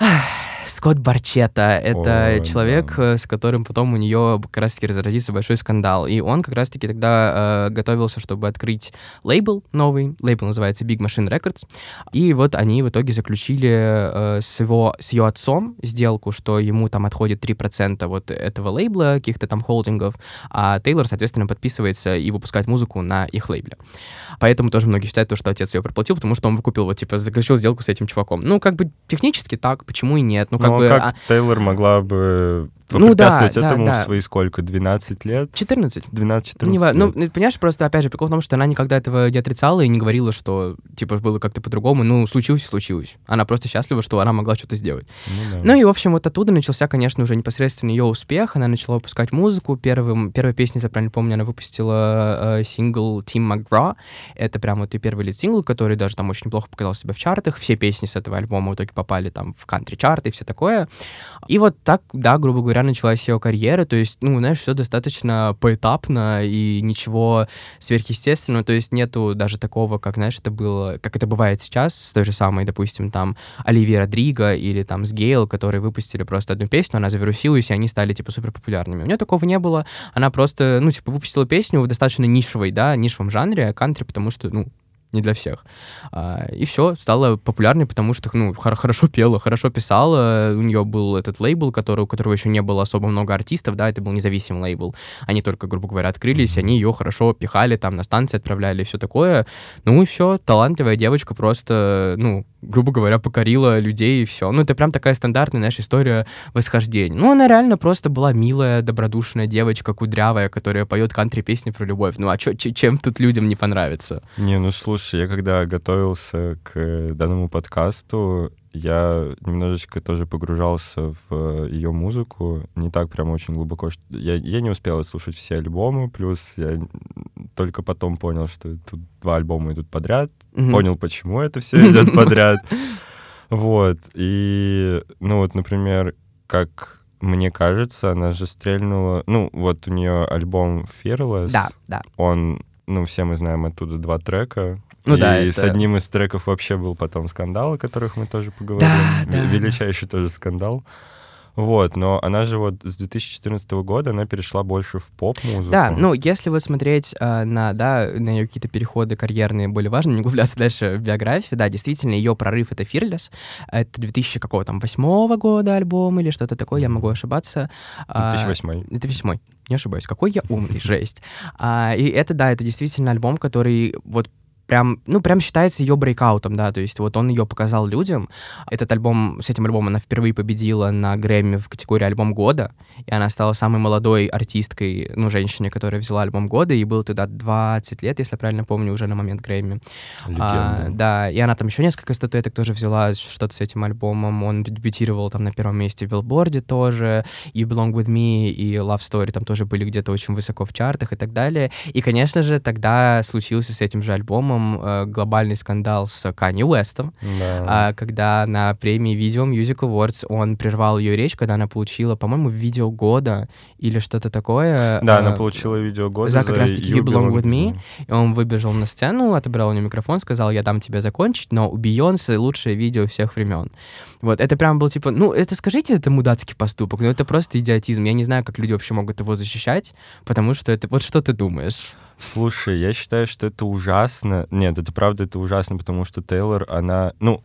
唉 Скотт Барчета. Это Ой, человек, да. Э, с которым потом у нее как раз-таки разразится большой скандал. И он как раз-таки тогда э, готовился, чтобы открыть лейбл новый. Лейбл называется Big Machine Records. И вот они в итоге заключили э, с, его, с ее отцом сделку, что ему там отходит 3% вот этого лейбла, каких-то там холдингов, а Тейлор, соответственно, подписывается и выпускает музыку на их лейбле. Поэтому тоже многие считают, то, что отец ее проплатил, потому что он выкупил, вот, типа, заключил сделку с этим чуваком. Ну, как бы технически так, почему и нет? Ну, как ну, бы... как а... Тейлор могла бы ну, да, этому да, да. свои сколько, 12 лет? 14. 12-14 не, лет. Ну, понимаешь, просто, опять же, прикол в том, что она никогда этого не отрицала и не говорила, что, типа, было как-то по-другому. Ну, случилось случилось. Она просто счастлива, что она могла что-то сделать. Ну, да. ну и, в общем, вот оттуда начался, конечно, уже непосредственно ее успех. Она начала выпускать музыку. Первым, первая песня, если я правильно помню, она выпустила э, сингл Team McGraw. Это прям вот и первый лид-сингл, который даже там очень неплохо показал себя в чартах. Все песни с этого альбома в итоге попали там в кантри-чарты и все такое. И вот так, да, грубо говоря, началась ее карьера то есть, ну, знаешь, все достаточно поэтапно и ничего сверхъестественного, то есть нету даже такого, как, знаешь, это было, как это бывает сейчас с той же самой, допустим, там, Оливия Родриго или там с Гейл, которые выпустили просто одну песню, она завирусилась, и они стали, типа, супер популярными. У нее такого не было, она просто, ну, типа, выпустила песню в достаточно нишевой, да, нишевом жанре, кантри, потому что, ну, не для всех. А, и все, стала популярной, потому что, ну, хорошо пела, хорошо писала. У нее был этот лейбл, который, у которого еще не было особо много артистов, да, это был независимый лейбл. Они только, грубо говоря, открылись, они ее хорошо пихали, там, на станции отправляли и все такое. Ну и все, талантливая девочка просто, ну, грубо говоря, покорила людей и все. Ну, это прям такая стандартная наша история восхождения. Ну, она реально просто была милая, добродушная девочка, кудрявая, которая поет кантри-песни про любовь. Ну, а чё, чем тут людям не понравится? Не, ну, слушай, я когда готовился к данному подкасту, я немножечко тоже погружался в ее музыку, не так прям очень глубоко. Что... Я, я не успел слушать все альбомы, плюс я только потом понял, что тут два альбома идут подряд, mm-hmm. понял, почему это все идет подряд. Вот, и, ну вот, например, как мне кажется, она же стрельнула... Ну, вот у нее альбом Fearless. Да, да. Он, ну, все мы знаем оттуда два трека. Ну и да, это... с одним из треков вообще был потом скандал, о которых мы тоже поговорим. Да, да. Величайший тоже скандал. Вот, но она же вот с 2014 года, она перешла больше в поп-музыку. Да, ну, если вот смотреть э, на, да, на ее какие-то переходы карьерные более важные, не углубляться дальше в биографию, да, действительно, ее прорыв — это Fearless. Это 2000 какого там, восьмого года альбом или что-то такое, я могу ошибаться. 2008. А, 2008 не ошибаюсь, какой я умный, жесть. А, и это, да, это действительно альбом, который вот прям, ну, прям считается ее брейкаутом, да, то есть вот он ее показал людям. Этот альбом, с этим альбомом она впервые победила на Грэмми в категории альбом года, и она стала самой молодой артисткой, ну, женщиной, которая взяла альбом года, и было тогда 20 лет, если я правильно помню, уже на момент Грэмми. А, да, и она там еще несколько статуэток тоже взяла, что-то с этим альбомом, он дебютировал там на первом месте в билборде тоже, и Belong With Me, и Love Story там тоже были где-то очень высоко в чартах и так далее. И, конечно же, тогда случился с этим же альбомом альбомом э, глобальный скандал с Канни Уэстом, да. э, когда на премии Video Music Awards он прервал ее речь, когда она получила, по-моему, видео года или что-то такое. Да, э, она получила видео года за как раз-таки You Belong With Me. И он выбежал на сцену, отобрал у нее микрофон, сказал, я дам тебе закончить, но у Бейонсе лучшее видео всех времен. Вот, это прям был типа, ну, это скажите, это мудацкий поступок, но это просто идиотизм. Я не знаю, как люди вообще могут его защищать, потому что это, вот что ты думаешь? Слушай, я считаю, что это ужасно. Нет, это правда, это ужасно, потому что Тейлор, она... Ну,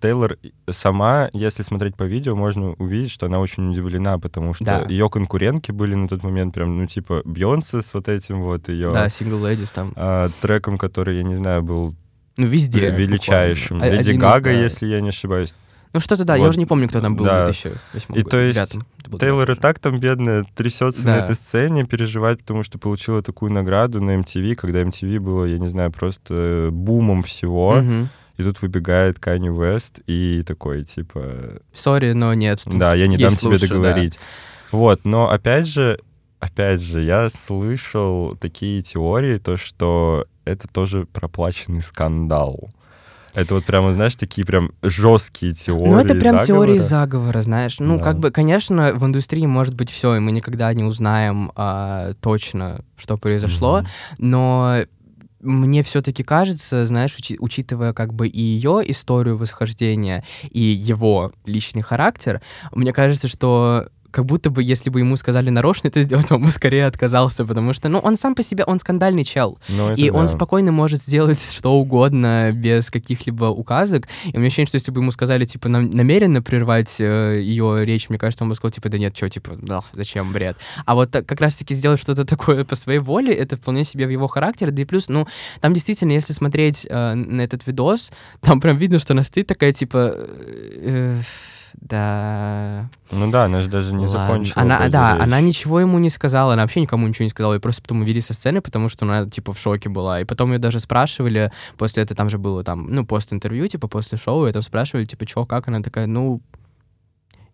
Тейлор сама, если смотреть по видео, можно увидеть, что она очень удивлена, потому что Да. ее конкурентки были на тот момент прям, ну, типа, Бьонсе с вот этим вот ее Да, Single Ladies там. а, треком, который, я не знаю, был Ну, везде. величайшим. буквально. Леди Один из, Гага, да. если я не ошибаюсь. Ну, что-то да, я Вот, уже не помню, кто там был да. в 2008 И то есть Тейлор и так там, бедная, трясется Да. на этой сцене, переживает, потому что получила такую награду на MTV, когда MTV было, я не знаю, просто э, бумом всего. Мгм. И тут выбегает Канни Уэст и такой, типа, Сори, но нет. да, я не дам тебе лучше, да. договорить. Вот, но опять же, опять же, я слышал такие теории, то, что это тоже проплаченный скандал. Это вот прямо, знаешь, такие прям жесткие теории. Ну, это прям теории заговора. заговора, знаешь. Ну, Да. как бы, конечно, в индустрии может быть все, и мы никогда не узнаем а, точно, что произошло, Мгм. но мне все-таки кажется, знаешь, учи- учитывая как бы и ее историю восхождения, и его личный характер, мне кажется, что как будто бы, если бы ему сказали нарочно это сделать, он бы скорее отказался, потому что, ну, он сам по себе, он скандальный чел. Ну, И он да. спокойно может сделать что угодно без каких-либо указок. И у меня ощущение, что если бы ему сказали, типа, нам- намеренно прервать э, ее речь, мне кажется, он бы сказал, типа, да нет, что, типа, да, зачем, бред. А вот так- как раз-таки сделать что-то такое по своей воле, это вполне себе в его характере. Да и плюс, ну, там действительно, если смотреть э, на этот видос, там прям видно, что она стоит такая, типа, э, да, Ну да, она же даже не Ладно. закончила. Она, да, речь. она ничего ему не сказала, она вообще никому ничего не сказала, и просто потом увели со сцены, потому что она, типа, в шоке была. И потом ее даже спрашивали, после этого там же было, там, ну, пост-интервью, типа, после шоу, и там спрашивали, типа, чё, как? Она такая, ну,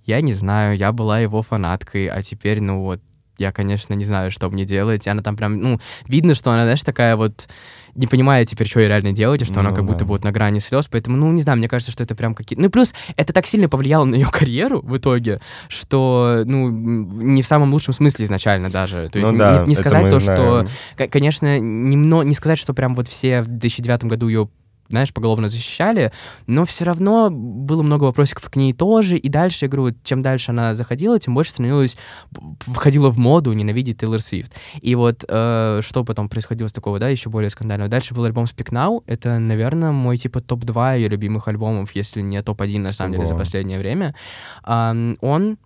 я не знаю, я была его фанаткой, а теперь, ну, вот, я, конечно, не знаю, что мне делать. Она там прям, ну, видно, что она, знаешь, такая вот не понимает теперь, что ей реально делать, и что она Ну как будто да. бы вот на грани слез. Поэтому, ну, не знаю, мне кажется, что это прям какие-то... Ну, плюс это так сильно повлияло на ее карьеру в итоге, что, ну, не в самом лучшем смысле изначально даже. То есть Ну не- да, не, не сказать то, знаем. что... Конечно, немно, не сказать, что прям вот все в 2009 году ее знаешь, поголовно защищали, но все равно было много вопросиков к ней тоже, и дальше, я говорю, чем дальше она заходила, тем больше становилась, входила в моду ненавидеть Тейлор Свифт. И вот э, что потом происходило с такого, да, еще более скандального. Дальше был альбом Speak Now, это, наверное, мой типа топ-2 ее любимых альбомов, если не топ-1, на самом деле, за последнее время. Ам, он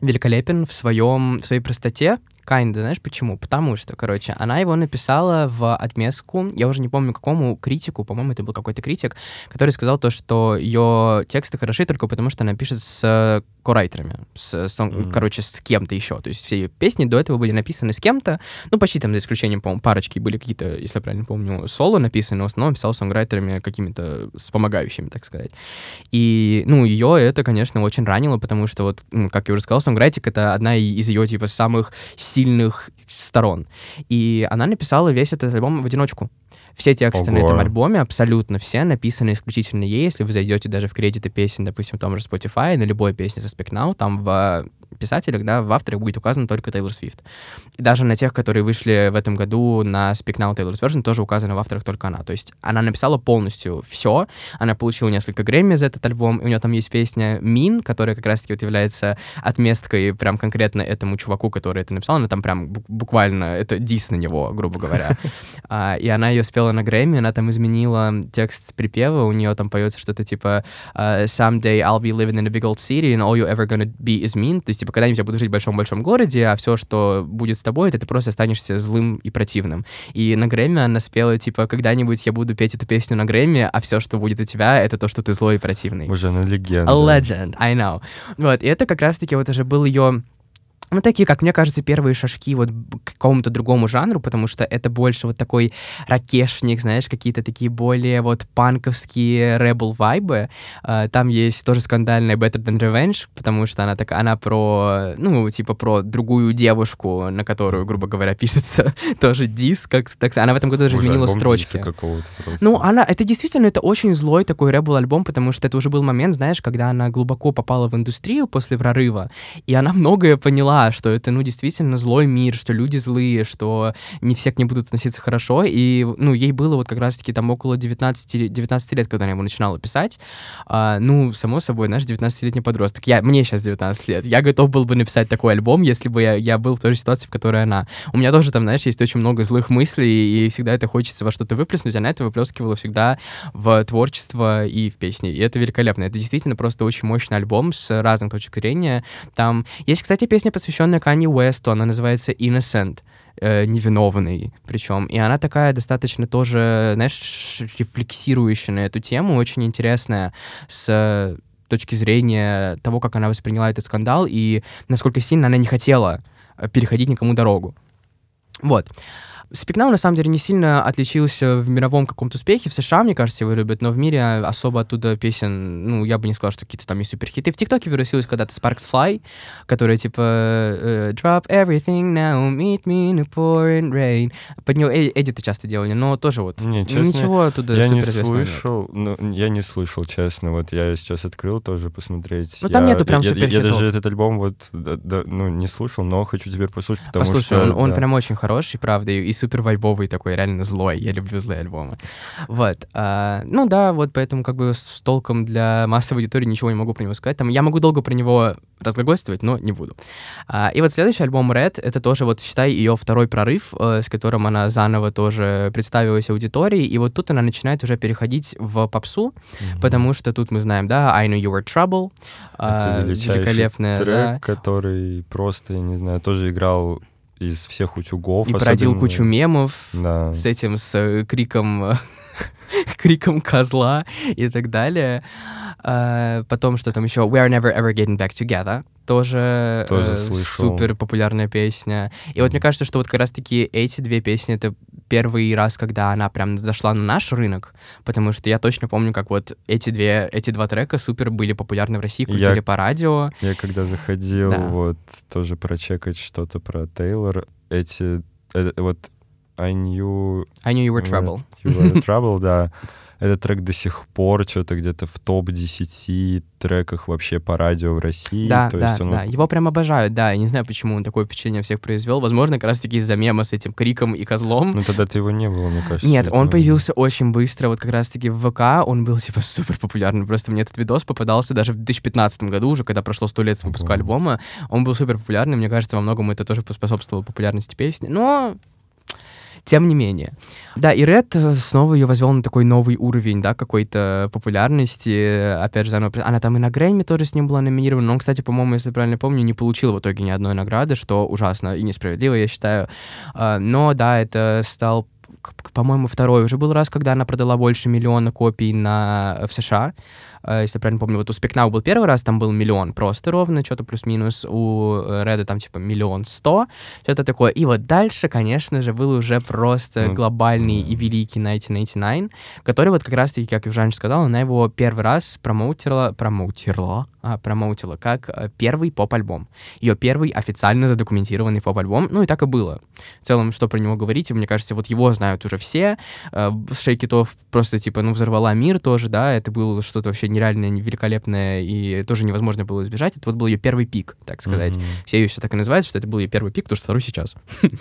великолепен в своем в своей простоте. Kinda, знаешь почему? Потому что, короче, она его написала в отместку, я уже не помню какому критику, по-моему, это был какой-то критик, который сказал то, что ее тексты хороши только потому, что она пишет с корайтерами, с, с- Мгм. короче, с кем-то еще. То есть все ее песни до этого были написаны с кем-то, ну, почти там, за исключением, по-моему, парочки были какие-то, если я правильно помню, соло написаны, но в основном писал сонграйтерами какими-то вспомогающими, так сказать. И, ну, ее это, конечно, очень ранило, потому что, вот, ну, как я уже сказал, сонграйтик — это одна из ее, типа, самых сильных сторон. И она написала весь этот альбом в одиночку. Все тексты на Ого. этом альбоме, абсолютно все, написаны исключительно ей. Если вы зайдете даже в кредиты песен, допустим, в том же Spotify, на любой песне со Speak Now, там в писателях, да, в авторах будет указано только Тейлор Свифт. И даже на тех, которые вышли в этом году на Speak Now Taylor's Version, тоже указано в авторах только она. То есть она написала полностью все. Она получила несколько Грэмми за этот альбом. И у нее там есть песня «Мин», которая как раз-таки вот является отместкой прям конкретно этому чуваку, который это написал. Она там прям бу- буквально, это дис на него, грубо говоря. А, И она ее спела на Грэмми, она там изменила текст припева, у нее там поется что-то типа а, «Someday I'll be living in a big old city and all you're ever gonna be is mean». То есть, типа, когда-нибудь я буду жить в большом-большом городе, а все, что будет с тобой, это ты просто останешься злым и противным. И на Грэмми она спела, типа, когда-нибудь я буду петь эту песню на Грэмми, а все, что будет у тебя, это то, что ты злой и противный. Боже, она легенда. A legend, I know. Вот, и это как раз-таки вот уже был ее ну, такие, как мне кажется, первые шажки вот к какому-то другому жанру, потому что это больше вот такой ракешник, знаешь, какие-то такие более вот панковские rebel вайбы. А, Там есть тоже скандальная Better Than Revenge, потому что она такая, она про, ну, типа про другую девушку, на которую, грубо говоря, пишется тоже диск, как, так, она в этом году даже Боже, изменила строчки. Ну, она, это действительно, это очень злой такой рэбл альбом, потому что это уже был момент, знаешь, когда она глубоко попала в индустрию после прорыва, и она многое поняла зла, что это, ну, действительно злой мир, что люди злые, что не все к ним будут относиться хорошо, и, ну, ей было вот как раз-таки там около 19, 19 лет, когда она его начинала писать, а, ну, само собой, наш 19-летний подросток, я, мне сейчас 19 лет, я готов был бы написать такой альбом, если бы я, я был в той же ситуации, в которой она. У меня тоже там, знаешь, есть очень много злых мыслей, и всегда это хочется во что-то выплеснуть, она это выплескивала всегда в творчество и в песни, и это великолепно. Это действительно просто очень мощный альбом с разных точек зрения. Там есть, кстати, песня, посвященная Канье Уэсту, она называется «Innocent», э, невиновный причем. И она такая достаточно тоже, знаешь, рефлексирующая на эту тему, очень интересная, с точки зрения того, как она восприняла этот скандал и насколько сильно она не хотела э, переходить никому дорогу. Вот. Спикнау, на самом деле, не сильно отличился в мировом каком-то успехе. В США, мне кажется, его любят, но в мире особо оттуда песен, ну, я бы не сказал, что какие-то там есть суперхиты. В ТикТоке вирусилась когда-то Sparks Fly, которая типа э, Drop everything now, meet me in the pouring rain. Под нее э эдиты часто делали, но тоже вот Не, честно, ничего оттуда Я не нет. слышал, ну, я не слышал, честно. Вот я сейчас открыл тоже посмотреть. Ну, там Я- нету прям я, я, я суперхитов. даже этот альбом вот, да- да, ну, не слушал, но хочу теперь послушать, потому Послушай, что... он, он да. прям очень хороший, правда, и супер вайбовый такой, реально злой. Я люблю злые альбомы. Вот. а, ну да, вот поэтому как бы с толком для массовой аудитории ничего не могу про него сказать. Там, я могу долго про него разглагольствовать, но не буду. А, и вот следующий альбом Red, это тоже вот, считай, ее второй прорыв, э, с которым она заново тоже представилась аудитории, и вот тут она начинает уже переходить в попсу, Мгм. потому что тут мы знаем, да, I Know You Were Trouble, Это величайший великолепная, трек, да, который просто, я не знаю, тоже играл из всех утюгов. и породил кучу мемов, Да. с этим, с э, криком, криком козла и так далее. А, потом, что там еще, We are never ever getting back together. Тоже, Тоже э, супер популярная песня. И вот мне кажется, что вот как раз-таки эти две песни это первый раз, когда она прям зашла на наш рынок, потому что я точно помню, как вот эти две, эти два трека супер были популярны в России, Я- крутили по радио. Я когда заходил, Да. вот, тоже прочекать что-то про Тейлор, эти, э, вот, I knew I knew you were trouble. You Were Trouble, да. Этот трек до сих пор что-то где-то в топ-10 треках вообще по радио в России. Да, То да, есть он да. Его прям обожают, да. Я не знаю, почему он такое впечатление всех произвел. Возможно, как раз-таки из-за мема с этим криком и козлом. Ну тогда-то его не было, мне кажется. Нет, он появился очень быстро, вот как раз-таки в ВК, он был, типа, супер популярный, просто мне этот видос попадался даже в 2015 году, уже когда прошло сто лет с выпуска Ого. альбома, он был супер популярный, мне кажется, во многом это тоже поспособствовало популярности песни, но тем не менее. Да, и Ред э, снова ее возвел на такой новый уровень, да, какой-то популярности. Опять же, при- она там и на Грэмми тоже с ним была номинирована. Но он, кстати, по-моему, если правильно помню, не получил в итоге ни одной награды, что ужасно и несправедливо, я считаю. А, Но да, это стал по-моему, второй уже был раз, когда она продала больше миллиона копий на, в США. Э, Если я правильно помню, вот у Now был первый раз, там был миллион просто ровно, что-то плюс-минус. У Реда там типа миллион сто, что-то такое. И вот дальше, конечно же, был уже просто Ну, глобальный и великий 1999, который вот как раз-таки, как Евжан сказал, она его первый раз промоутерла, промоутерла, а, промоутила как э, первый поп-альбом. Ее первый официально задокументированный поп-альбом. Ну и так и было. В целом, что про него говорить, мне кажется, вот его знают уже все. Э, Шейкитов просто, типа, ну, взорвала мир тоже, да, это было что-то вообще нереальное, великолепное, и тоже невозможно было избежать. Это вот был ее первый пик, так сказать. Мгм. Все ее еще так и называют, что это был ее первый пик, потому что второй сейчас.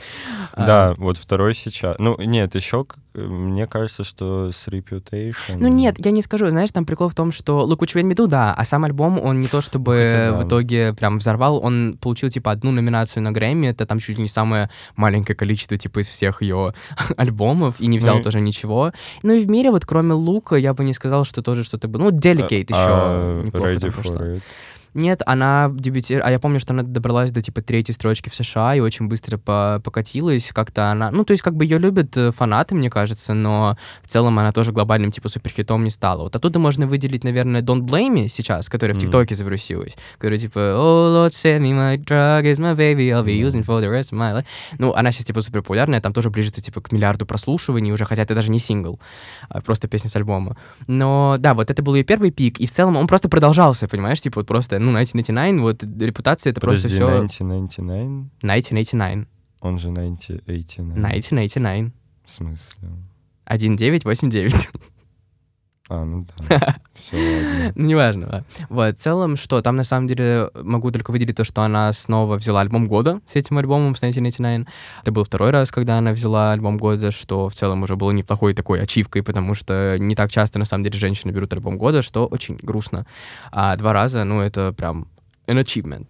А, Да, вот второй сейчас. Ну, нет, еще, мне кажется, что с Reputation... Ну нет, я не скажу. Знаешь, там прикол в том, что Look What You Made Me Do, да, а сам альбом, он не то чтобы хотя да. в итоге прям взорвал, он получил типа одну номинацию на Грэмми, это там чуть ли не самое маленькое количество типа из всех ее альбомов, и не взял Ну тоже ничего. Ну и в мире вот кроме Лука я бы не сказал, что тоже что-то было. Ну, А, еще Ready for it. Нет, она дебютировала... А я помню, что она добралась до, типа, третьей строчки в США и очень быстро по- покатилась. Как-то она... Ну, то есть, как бы ее любят э, фанаты, мне кажется, но в целом она тоже глобальным, типа, суперхитом не стала. Вот оттуда можно выделить, наверное, Don't Blame Me сейчас, которая в Мгм. ТикТоке завирусилась. Которая, типа, Oh, Lord, send me my drug is my baby, I'll be using for the rest of my life. Ну, она сейчас, типа, супер популярная, там тоже ближется, типа, к миллиарду прослушиваний уже, хотя это даже не сингл, а просто песня с альбома. Но, да, вот это был ее первый пик, и в целом он просто продолжался, понимаешь, типа, вот просто, ну, 1999, вот репутация это просто Подожди, все... 1999? 1989. Он же 1989. 1989. В смысле? 1989. А, ну да. Все, ладно. Ну, неважно. Вот, в целом, что, там на самом деле могу только выделить то, что она снова взяла альбом года с этим альбомом, с 1999. Это был второй раз, когда она взяла альбом года, что в целом уже было неплохой такой ачивкой, потому что не так часто, на самом деле, женщины берут альбом года, что очень грустно. А два раза, ну, это прям an achievement.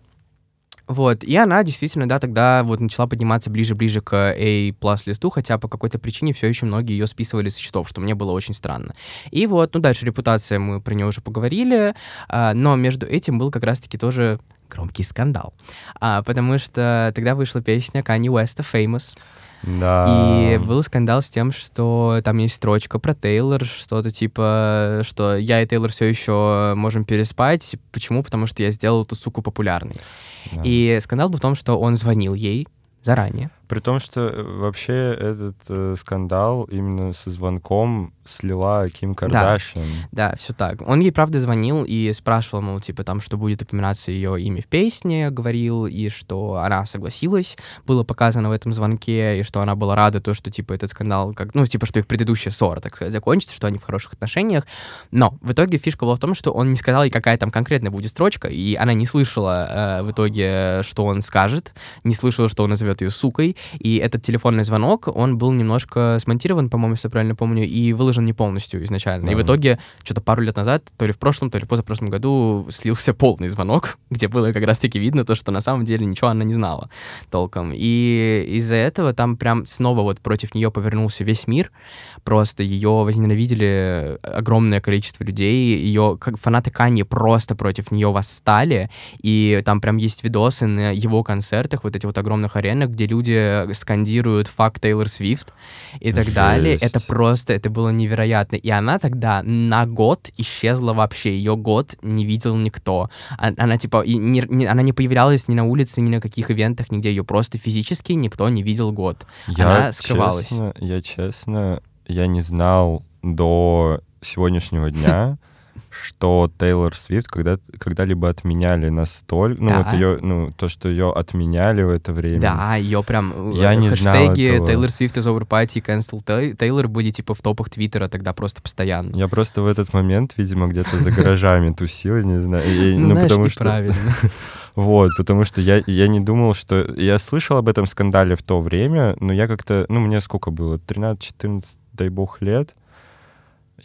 Вот, и она действительно, да, тогда вот начала подниматься ближе-ближе к A+ листу, хотя по какой-то причине все еще многие ее списывали с счетов, что мне было очень странно. И вот, ну дальше репутация, мы про нее уже поговорили, а, но между этим был как раз-таки тоже громкий скандал, А, потому что тогда вышла песня Kanye West Famous, Да. и был скандал с тем, что там есть строчка про Тейлор, что-то типа, что я и Тейлор все еще можем переспать. Почему? Потому что я сделал эту суку популярной. Да. И скандал был в том, что он звонил ей заранее. При том, что э, вообще этот э, скандал именно со звонком слила Ким Кардашьян. Да, все так. Он ей, правда, звонил и спрашивал, мол, типа, там, что будет упоминаться ее имя в песне, говорил, и что она согласилась, было показано в этом звонке, и что она была рада, то, что, типа, этот скандал, как, ну, типа, что их предыдущая ссора, так сказать, закончится, что они в хороших отношениях. Но в итоге фишка была в том, что он не сказал ей, какая там конкретно будет строчка, и она не слышала э, в итоге, что он скажет, не слышала, что он назовет ее сукой, и этот телефонный звонок, он был немножко смонтирован, по-моему, если я правильно помню, и выложен не полностью изначально. И в итоге что-то пару лет назад, то ли в прошлом, то ли позапрошлом году слился полный звонок, где было как раз-таки видно то, что на самом деле ничего она не знала толком. И из-за этого там прям снова вот против нее повернулся весь мир. Просто ее возненавидели огромное количество людей. Ее как фанаты Канье просто против нее восстали. И там прям есть видосы на его концертах, вот этих вот огромных аренах, где люди скандируют «Fuck Тейлор Свифт» и так далее. Жесть. Это просто, это было невероятно. И она тогда на год исчезла вообще. Ее год не видел никто. А- Она типа, и не- не- она не появлялась ни на улице, ни на каких ивентах, нигде. Ее просто физически никто не видел год. Она скрывалась. Честно, я честно, я не знал до сегодняшнего дня, что Тейлор Свифт когда, когда-либо отменяли настолько, ну Да. вот ее, ну то, что ее отменяли в это время. Да, ее прям Я э, не знал хэштеги этого. Taylor Swift is over party, cancel Taylor были типа в топах Твиттера тогда просто постоянно. Я просто в этот момент, видимо, где-то за гаражами тусил, не знаю. и- Ну, ну, знаешь, потому что правильно. Вот, потому что я, я не думал, что... Я слышал об этом скандале в то время, но я как-то... Ну, мне сколько было? 13-14, дай бог, лет.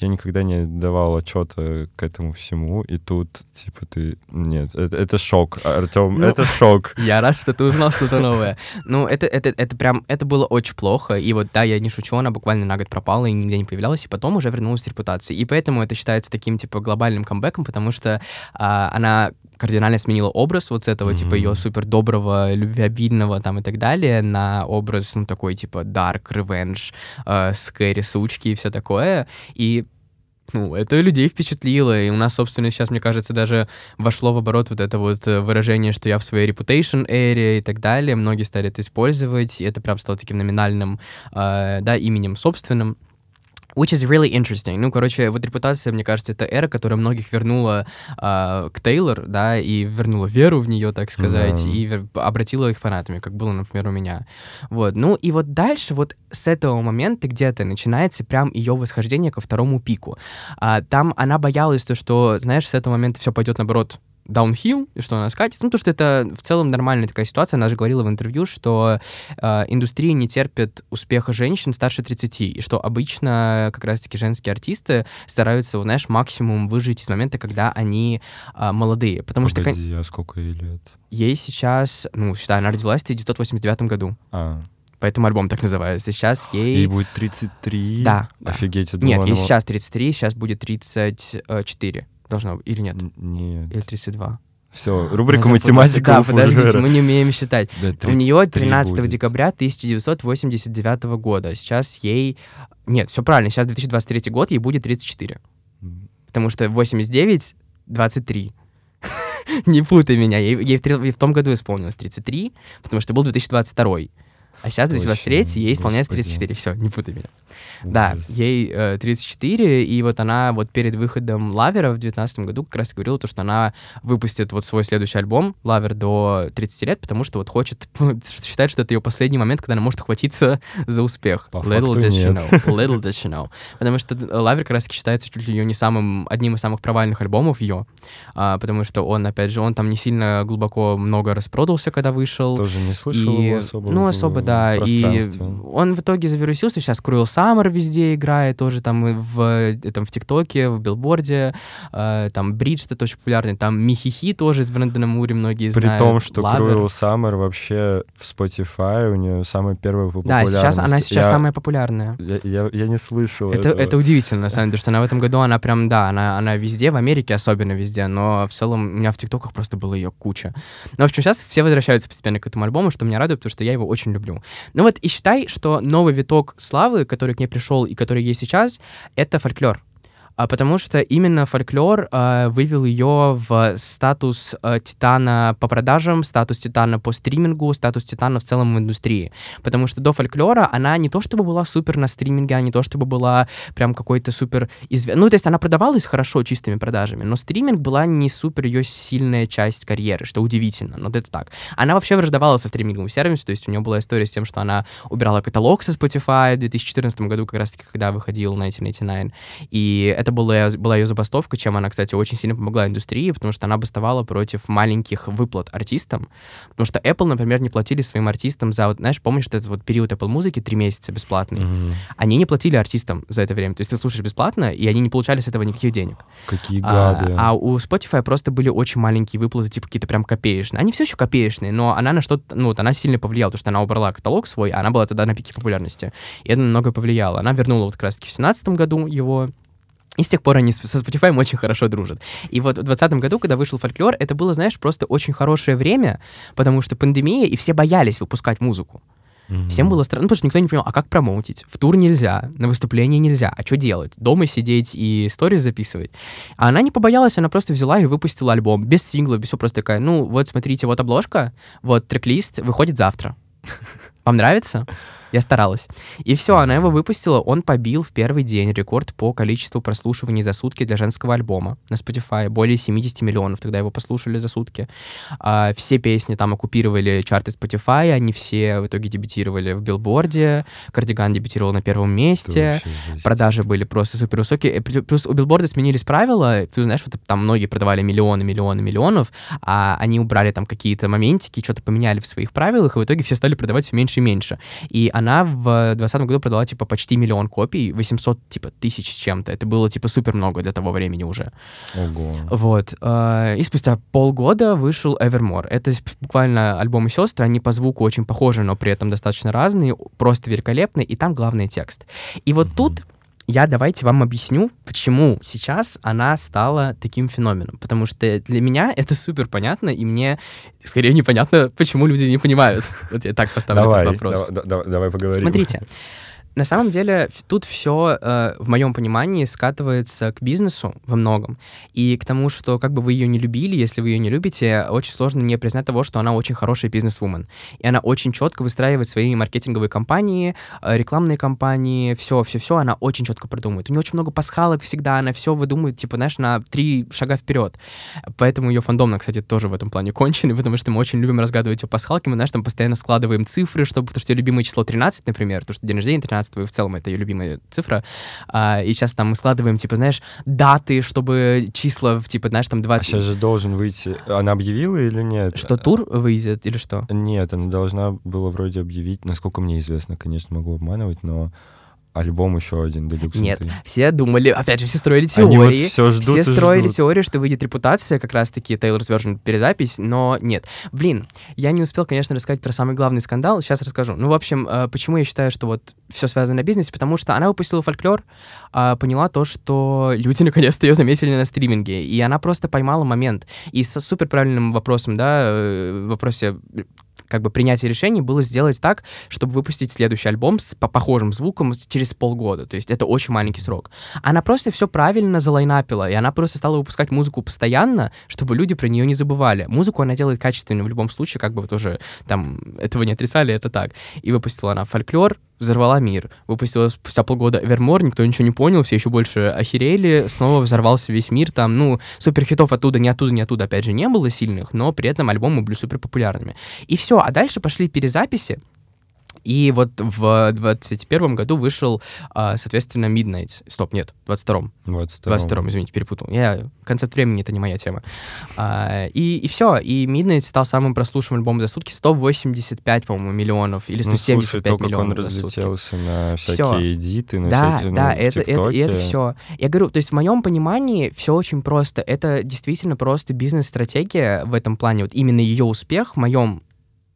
Я никогда не давал отчета к этому всему, и тут, типа, ты... Нет, это, это шок, Артем, Ну, это шок. Я рад, что ты узнал что-то новое. Ну, это, это, это прям, это было очень плохо. И вот, да, я не шучу, она буквально на год пропала и нигде не появлялась, и потом уже вернулась с репутацией. И поэтому это считается таким, типа, глобальным камбэком, потому что а, она кардинально сменила образ вот с этого, типа, ее супер доброго, любвеобильного там и так далее, на образ, ну, такой, типа, dark, revenge, э, scary сучки и все такое. И ну, это людей впечатлило, и у нас, собственно, сейчас, мне кажется, даже вошло в оборот вот это вот э, выражение, что я в своей reputation эре и так далее. Многие стали это использовать, и это прям стало таким номинальным, э, да, именем собственным. Which is really interesting. Ну, короче, вот репутация, мне кажется, это эра, которая многих вернула а, к Тейлор, да, и вернула веру в нее, так сказать, Да. и вер- обратила их фанатами, как было, например, у меня. Вот. Ну, и вот дальше, вот с этого момента где-то начинается прям ее восхождение ко второму пику. А, там она боялась, то, что, знаешь, с этого момента все пойдет, наоборот, даунхилл, что она скатится. Ну, то, что это в целом нормальная такая ситуация. Она же говорила в интервью, что э, индустрия не терпит успеха женщин старше 30, и что обычно как раз-таки женские артисты стараются, вот, знаешь, максимум выжить из момента, когда они а, молодые. Потому что Погоди, а сколько ей лет? ей сейчас, ну, считай, она родилась в 1989 году, А, поэтому альбом так называется. Сейчас ей... ей будет 33? Да, да. Офигеть, я Нет, ей сейчас 33, сейчас будет 34. Должно быть, или нет? Нет. Или 32. Все, рубрика Я запутался. математика Да, подождите, мы не умеем считать. Да, У нее 33 13 будет. декабря 1989 года. Сейчас ей... Нет, все правильно, сейчас 2023 год, ей будет 34. М, Потому что 89, 23. Не путай меня. Ей, ей в, ей в том году исполнилось 33, потому что был 2022. А сейчас 2023, Точно, ей исполняется господи. 34, все, не путай меня. Да, Ужас. ей э, 34, и вот она вот перед выходом Лавера в 2019 году как раз говорила то, что она выпустит вот свой следующий альбом Lover до 30 лет, потому что вот хочет, считает, что это ее последний момент, когда она может ухватиться за успех. По Little does she know. Little does she know. Потому что э, Lover как раз считается чуть ли ее не самым, одним из самых провальных альбомов ее, а, потому что он, опять же, он там не сильно глубоко много распродался, когда вышел. Тоже не слышал И, его особо. ну, особо, в да. И он в итоге завирусился. Сейчас Cruel Summer везде играет, тоже там в, там, в ТикТоке, в Билборде. э, там bridge это очень популярный. Там Me-hee-hee тоже с Брендоном Юри многие При знают. том, что Lover. Cruel Summer вообще в Spotify у нее самая первая Да, популярность. сейчас она сейчас Я- самая популярная. Я, я, я не слышал Это, этого. это удивительно, на самом деле, что она в этом году, она прям, да, она, она везде, в Америке особенно везде, но в целом у меня в ТикТоках просто было ее куча. Ну, в общем, сейчас все возвращаются постепенно к этому альбому, что меня радует, потому что я его очень люблю. Ну вот и считай, что новый виток славы, который к ней пришел и который есть сейчас, это фольклор. А потому что именно фольклор э, вывел ее в статус э, титана по продажам, статус титана по стримингу, статус титана в целом в индустрии. Потому что до фольклора она не то чтобы была супер на стриминге, а не то чтобы была прям какой-то супер известный. Ну, то есть она продавалась хорошо чистыми продажами, но стриминг была не супер ее сильная часть карьеры, что удивительно, но это так. Она вообще враждовала со стриминговым сервисом, то есть у нее была история с тем, что она убирала каталог со Spotify в 2014 году, как раз-таки, когда выходил 1999, и это была, была ее забастовка, чем она, кстати, очень сильно помогла индустрии, потому что она бастовала против маленьких выплат артистам, потому что Apple, например, не платили своим артистам за, вот, знаешь, помнишь, что этот вот период Apple музыки, три месяца бесплатный, Мгм. они не платили артистам за это время. То есть ты слушаешь бесплатно, и они не получали с этого никаких денег. Какие А, гады. а у Spotify просто были очень маленькие выплаты, типа какие-то прям копеечные. Они все еще копеечные, но она на что-то, ну, вот она сильно повлияла, потому что она убрала каталог свой, а она была тогда на пике популярности. И это намного повлияло. Она вернула вот как раз-таки в 2017 году его, и с тех пор они со Spotify очень хорошо дружат. И вот в 2020 году, когда вышел фольклор, это было, знаешь, просто очень хорошее время, потому что пандемия, и все боялись выпускать музыку. Мгм. Всем было странно, потому что никто не понимал, а как промоутить? В тур нельзя, на выступление нельзя, а что делать? Дома сидеть и сторис записывать? А она не побоялась, она просто взяла и выпустила альбом, без сингла, без всего, просто такая, ну, вот смотрите, вот обложка, вот трек-лист, выходит завтра. Вам нравится? Я старалась. И все, она его выпустила, он побил в первый день рекорд по количеству прослушиваний за сутки для женского альбома на Spotify. Более 70 миллионов тогда его послушали за сутки. А, все песни там оккупировали чарты Spotify, они все в итоге дебютировали в билборде. Кардиган дебютировал на первом месте. Продажи были просто супер высокие. Э, плю- Плюс у билборда сменились правила. Ты знаешь, вот там многие продавали миллионы, миллионы, миллионов, а они убрали там какие-то моментики, что-то поменяли в своих правилах, и в итоге все стали продавать все меньше и меньше. И она в 2020 году продала типа почти миллион копий, 800 типа тысяч с чем-то. Это было типа супер много для того времени уже. Ого. Вот. э, И спустя полгода вышел Evermore. Это буквально альбомы сестры, они по звуку очень похожи, но при этом достаточно разные, просто великолепные, и там главный текст. И вот Мгм. тут я давайте вам объясню, почему сейчас она стала таким феноменом. Потому что для меня это супер понятно, и мне скорее непонятно, почему люди не понимают. Вот я так поставлю Давай, этот вопрос. да- да- давай поговорим. Смотрите, на самом деле тут все, в моем понимании, скатывается к бизнесу во многом. И к тому, что как бы вы ее не любили, если вы ее не любите, очень сложно не признать того, что она очень хорошая бизнес-вумен. И она очень четко выстраивает свои маркетинговые кампании, э, рекламные кампании, все, все, все, она очень четко продумывает. У нее очень много пасхалок всегда, она все выдумывает, типа, знаешь, на три шага вперед. Поэтому ее фандом, кстати, тоже в этом плане конченый, потому что мы очень любим разгадывать ее пасхалки, мы, знаешь, там постоянно складываем цифры, чтобы, потому что ее любимое число 13, например, потому что день рождения 13, и в целом это ее любимая цифра, А, и сейчас там мы складываем, типа, знаешь, даты, чтобы числа, типа, знаешь, там два... А сейчас же должен выйти... Она объявила или нет? Что, тур выйдет или что? Нет, она должна была вроде объявить, насколько мне известно, конечно, могу обманывать, но альбом еще один, Deluxe Нет, Внутри. все думали, опять же, все строили Они вот теории, все ждут Все строили ждут. теорию, что выйдет репутация, как раз-таки Taylor's Version перезапись, но нет. Блин, я не успел, конечно, рассказать про самый главный скандал, сейчас расскажу. Ну, в общем, э, почему я считаю, что вот все связано на бизнесе, потому что она выпустила фольклор, а, поняла то, что люди наконец-то ее заметили на стриминге, и она просто поймала момент. И с супер правильным вопросом, да, э, в вопросе как бы принятие решений было сделать так, чтобы выпустить следующий альбом с по похожим звуком через полгода. То есть это очень маленький срок. Она просто все правильно залайнапила, и она просто стала выпускать музыку постоянно, чтобы люди про нее не забывали. Музыку она делает качественно в любом случае, как бы тоже там этого не отрицали, это так. И выпустила она фольклор, взорвала мир. Выпустила спустя полгода Эвермор, никто ничего не понял, все еще больше охерели, снова взорвался весь мир, там, ну, суперхитов оттуда, ни оттуда, ни оттуда, опять же, не было сильных, но при этом альбомы были супер популярными. И все, а дальше пошли перезаписи, и вот в 21 году вышел, а, соответственно, Midnight. Стоп, нет, в 22-м. 22 22-м, извините, перепутал. Я... Концепт времени — это не моя тема. А, и, и все. И Midnight стал самым прослушиваемым альбомом за сутки. 185, по-моему, миллионов. Или 175 ну, слушай, миллионов он за сутки. разлетелся на всякие Всё. эдиты, на Да, всякие, да, ну, это, это, это все. Я говорю, то есть в моем понимании все очень просто. Это действительно просто бизнес-стратегия в этом плане. Вот именно ее успех в моем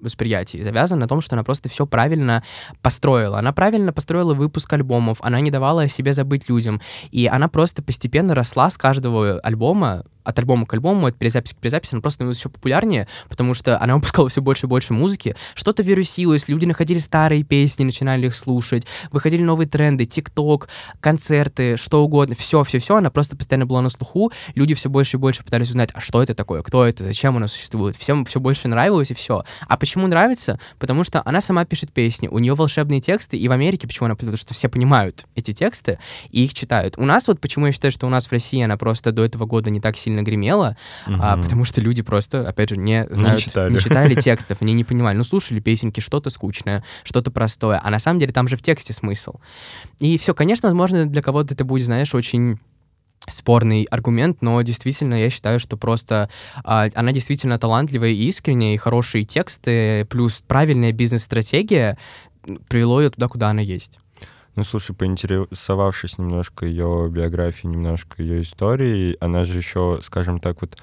восприятии завязан на том, что она просто все правильно построила. Она правильно построила выпуск альбомов, она не давала о себе забыть людям, и она просто постепенно росла с каждого альбома, от альбома к альбому, от перезаписи к перезаписи, она просто становилась еще популярнее, потому что она выпускала все больше и больше музыки, что-то вирусилось, люди находили старые песни, начинали их слушать, выходили новые тренды, ТикТок, концерты, что угодно, все-все-все, она просто постоянно была на слуху, люди все больше и больше пытались узнать, а что это такое, кто это, зачем оно существует, всем все больше нравилось и все. А почему нравится? Потому что она сама пишет песни, у нее волшебные тексты, и в Америке почему она, потому что все понимают эти тексты и их читают. У нас вот почему я считаю, что у нас в России она просто до этого года не так сильно гремела, а, Мгм. потому что люди просто, опять же, не знают, читали. не читали текстов, они не понимали, ну слушали песенки, что-то скучное, что-то простое, а на самом деле там же в тексте смысл. И все, конечно, возможно, для кого-то это будет, знаешь, очень спорный аргумент, но действительно я считаю, что просто а, она действительно талантливая и искренняя, и хорошие тексты, плюс правильная бизнес-стратегия привело ее туда, куда она есть. Ну, слушай, поинтересовавшись немножко ее биографией, немножко ее историей, она же еще, скажем так, вот,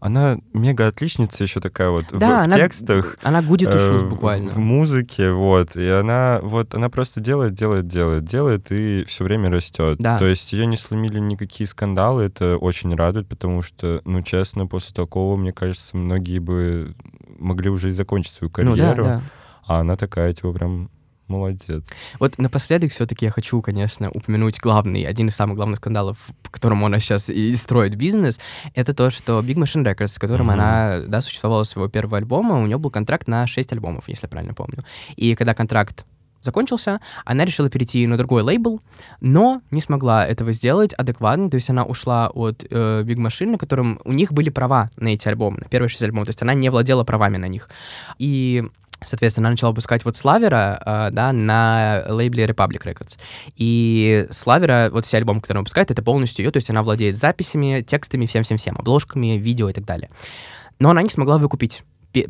она мега отличница еще такая вот в- Да, в, она- текстах. Она гудит э, ушус в- буквально. В, музыке, вот. И она вот, она просто делает, делает, делает, делает и все время растет. Да. То есть ее не сломили никакие скандалы, это очень радует, потому что, ну, честно, после такого, мне кажется, многие бы могли уже и закончить свою ну да, карьеру. да. А она такая, типа, прям молодец. Вот напоследок все-таки я хочу, конечно, упомянуть главный, один из самых главных скандалов, по которому она сейчас и строит бизнес, это то, что Big Machine Records, с которым Мгм. она, да, существовала своего первого альбома, у нее был контракт на 6 альбомов, если я правильно помню. И когда контракт закончился, она решила перейти на другой лейбл, но не смогла этого сделать адекватно, то есть она ушла от э, Big Machine, на котором у них были права на эти альбомы, на первые шесть альбомов, то есть она не владела правами на них. И Соответственно, она начала выпускать вот Славера, э, да, на лейбле Republic Records. И Славера, вот все альбомы, которые она выпускает, это полностью ее, то есть она владеет записями, текстами, всем-всем-всем, обложками, видео и так далее. Но она не смогла выкупить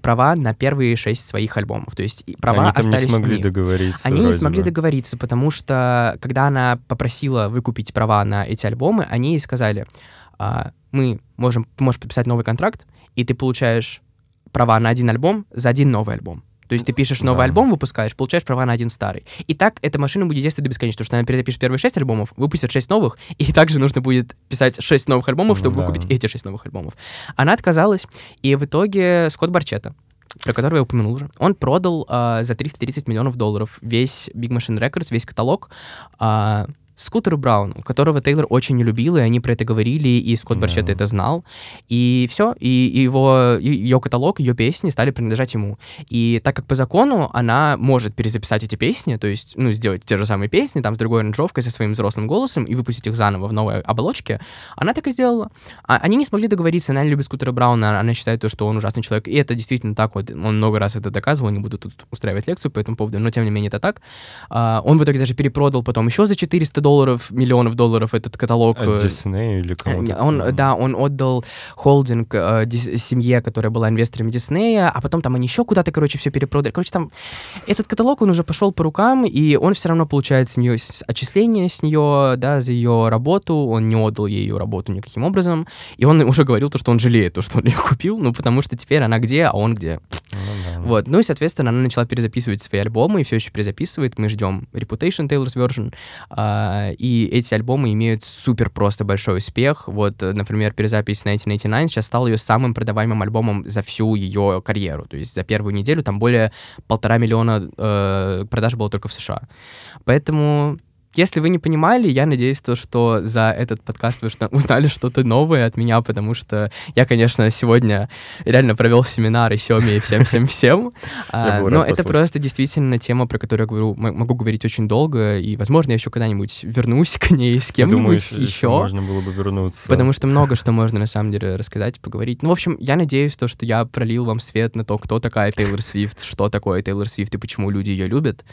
права на первые шесть своих альбомов. То есть права Они там не остались у смогли них. договориться. Они не вроде смогли бы. договориться, потому что когда она попросила выкупить права на эти альбомы, они ей сказали, «А, мы можем, можешь подписать новый контракт, и ты получаешь права на один альбом за один новый альбом. То есть ты пишешь новый Да. альбом, выпускаешь, получаешь права на один старый. И так эта машина будет действовать до бесконечности, потому что она перезапишет первые шесть альбомов, выпустит шесть новых, и также нужно будет писать шесть новых альбомов, Ну чтобы да. выкупить эти шесть новых альбомов. Она отказалась, и в итоге Скотт Барчета, про которого я упомянул уже, он продал а, за 330 миллионов долларов весь Big Machine Records, весь каталог, а, Скутеру Брауну, которого Тейлор очень не любил, и они про это говорили, и Скотт Барчетта Да. это знал. И все, и его, и ее каталог, ее песни стали принадлежать ему. И так как по закону она может перезаписать эти песни, то есть, ну, сделать те же самые песни, там, с другой аранжировкой, со своим взрослым голосом, и выпустить их заново в новой оболочке, она так и сделала. А они не смогли договориться, она не любит Скутера Брауна, она считает то, что он ужасный человек, и это действительно так вот, он много раз это доказывал, не буду тут устраивать лекцию по этому поводу, но тем не менее это так. А, он в итоге даже перепродал потом еще за 400 долларов, миллионов долларов этот каталог. Э, Дисней или кому-то? он, да, он отдал холдинг э, семье, которая была инвесторами Диснея, а потом там они еще куда-то, короче, все перепродали. Короче, там этот каталог, он уже пошел по рукам, и он все равно получает с нее отчисления с нее, да, за ее работу. Он не отдал ей ее работу никаким образом. И он уже говорил то, что он жалеет то, что он ее купил, ну, потому что теперь она где, а он где. Ну Да. Вот. Ну и, соответственно, она начала перезаписывать свои альбомы и все еще перезаписывает. Мы ждем Reputation Taylor's Version. А, и эти альбомы имеют супер просто большой успех. Вот, э, например, перезапись 1989 сейчас стал ее самым продаваемым альбомом за всю ее карьеру. То есть за первую неделю там более полтора миллиона э, продаж было только в США. Поэтому если вы не понимали, я надеюсь, то, что за этот подкаст вы узнали что-то новое от меня, потому что я, конечно, сегодня реально провел семинары Семе и всем-всем-всем. А, Но это просто действительно тема, про которую я говорю, могу говорить очень долго, и, возможно, я еще когда-нибудь вернусь к ней с кем-нибудь еще, можно было бы вернуться. Потому что много что можно на самом деле рассказать, поговорить. Ну, в общем, я надеюсь, то, что я пролил вам свет на то, кто такая Тейлор Свифт, что такое Тейлор Свифт и почему люди ее любят,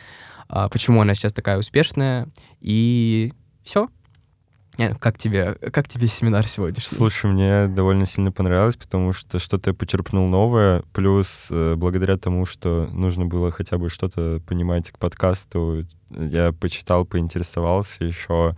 почему она сейчас такая успешная. И все. Как тебе, как тебе семинар сегодняшний? Слушай, мне довольно сильно понравилось, потому что что-то я почерпнул новое, плюс э, благодаря тому, что нужно было хотя бы что-то понимать к подкасту, я почитал, поинтересовался еще.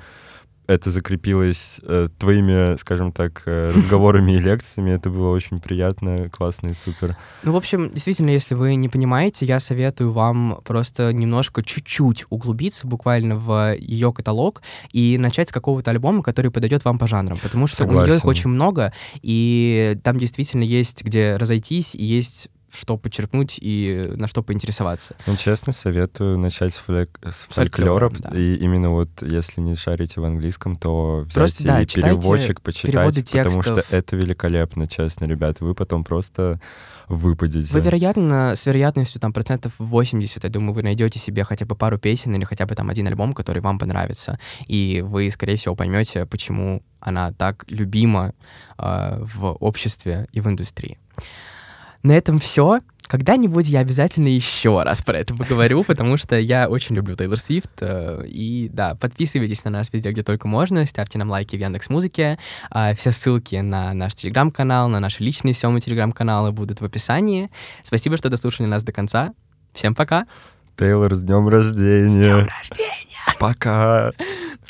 Это закрепилось э, твоими, скажем так, э, разговорами и лекциями. Это было очень приятно, классно и супер. Ну, в общем, действительно, если вы не понимаете, я советую вам просто немножко, чуть-чуть углубиться буквально в ее каталог и начать с какого-то альбома, который подойдет вам по жанрам, потому что у нее их Согласен. очень много, и там действительно есть где разойтись, и есть что почерпнуть и на что поинтересоваться. Ну, честно, советую начать с, флек- с фольклора, да. И именно вот, если не шарите в английском, то взять Просто, да, и читайте переводчик почитать, потому что это великолепно, честно, ребят. Вы потом просто выпадете. Вы, вероятно, с вероятностью там процентов 80, я думаю, вы найдете себе хотя бы пару песен или хотя бы там один альбом, который вам понравится, и вы, скорее всего, поймете, почему она так любима э, в обществе и в индустрии. На этом все. Когда-нибудь я обязательно еще раз про это поговорю, потому что я очень люблю Тейлор Свифт. э, И да, подписывайтесь на нас везде, где только можно, ставьте нам лайки в Яндекс Музыке. Все ссылки на наш телеграм-канал, на наши личные Сёмы телеграм-каналы будут в описании. Спасибо, что дослушали нас до конца. Всем пока. Тейлор, с днем рождения! С днем рождения! Пока!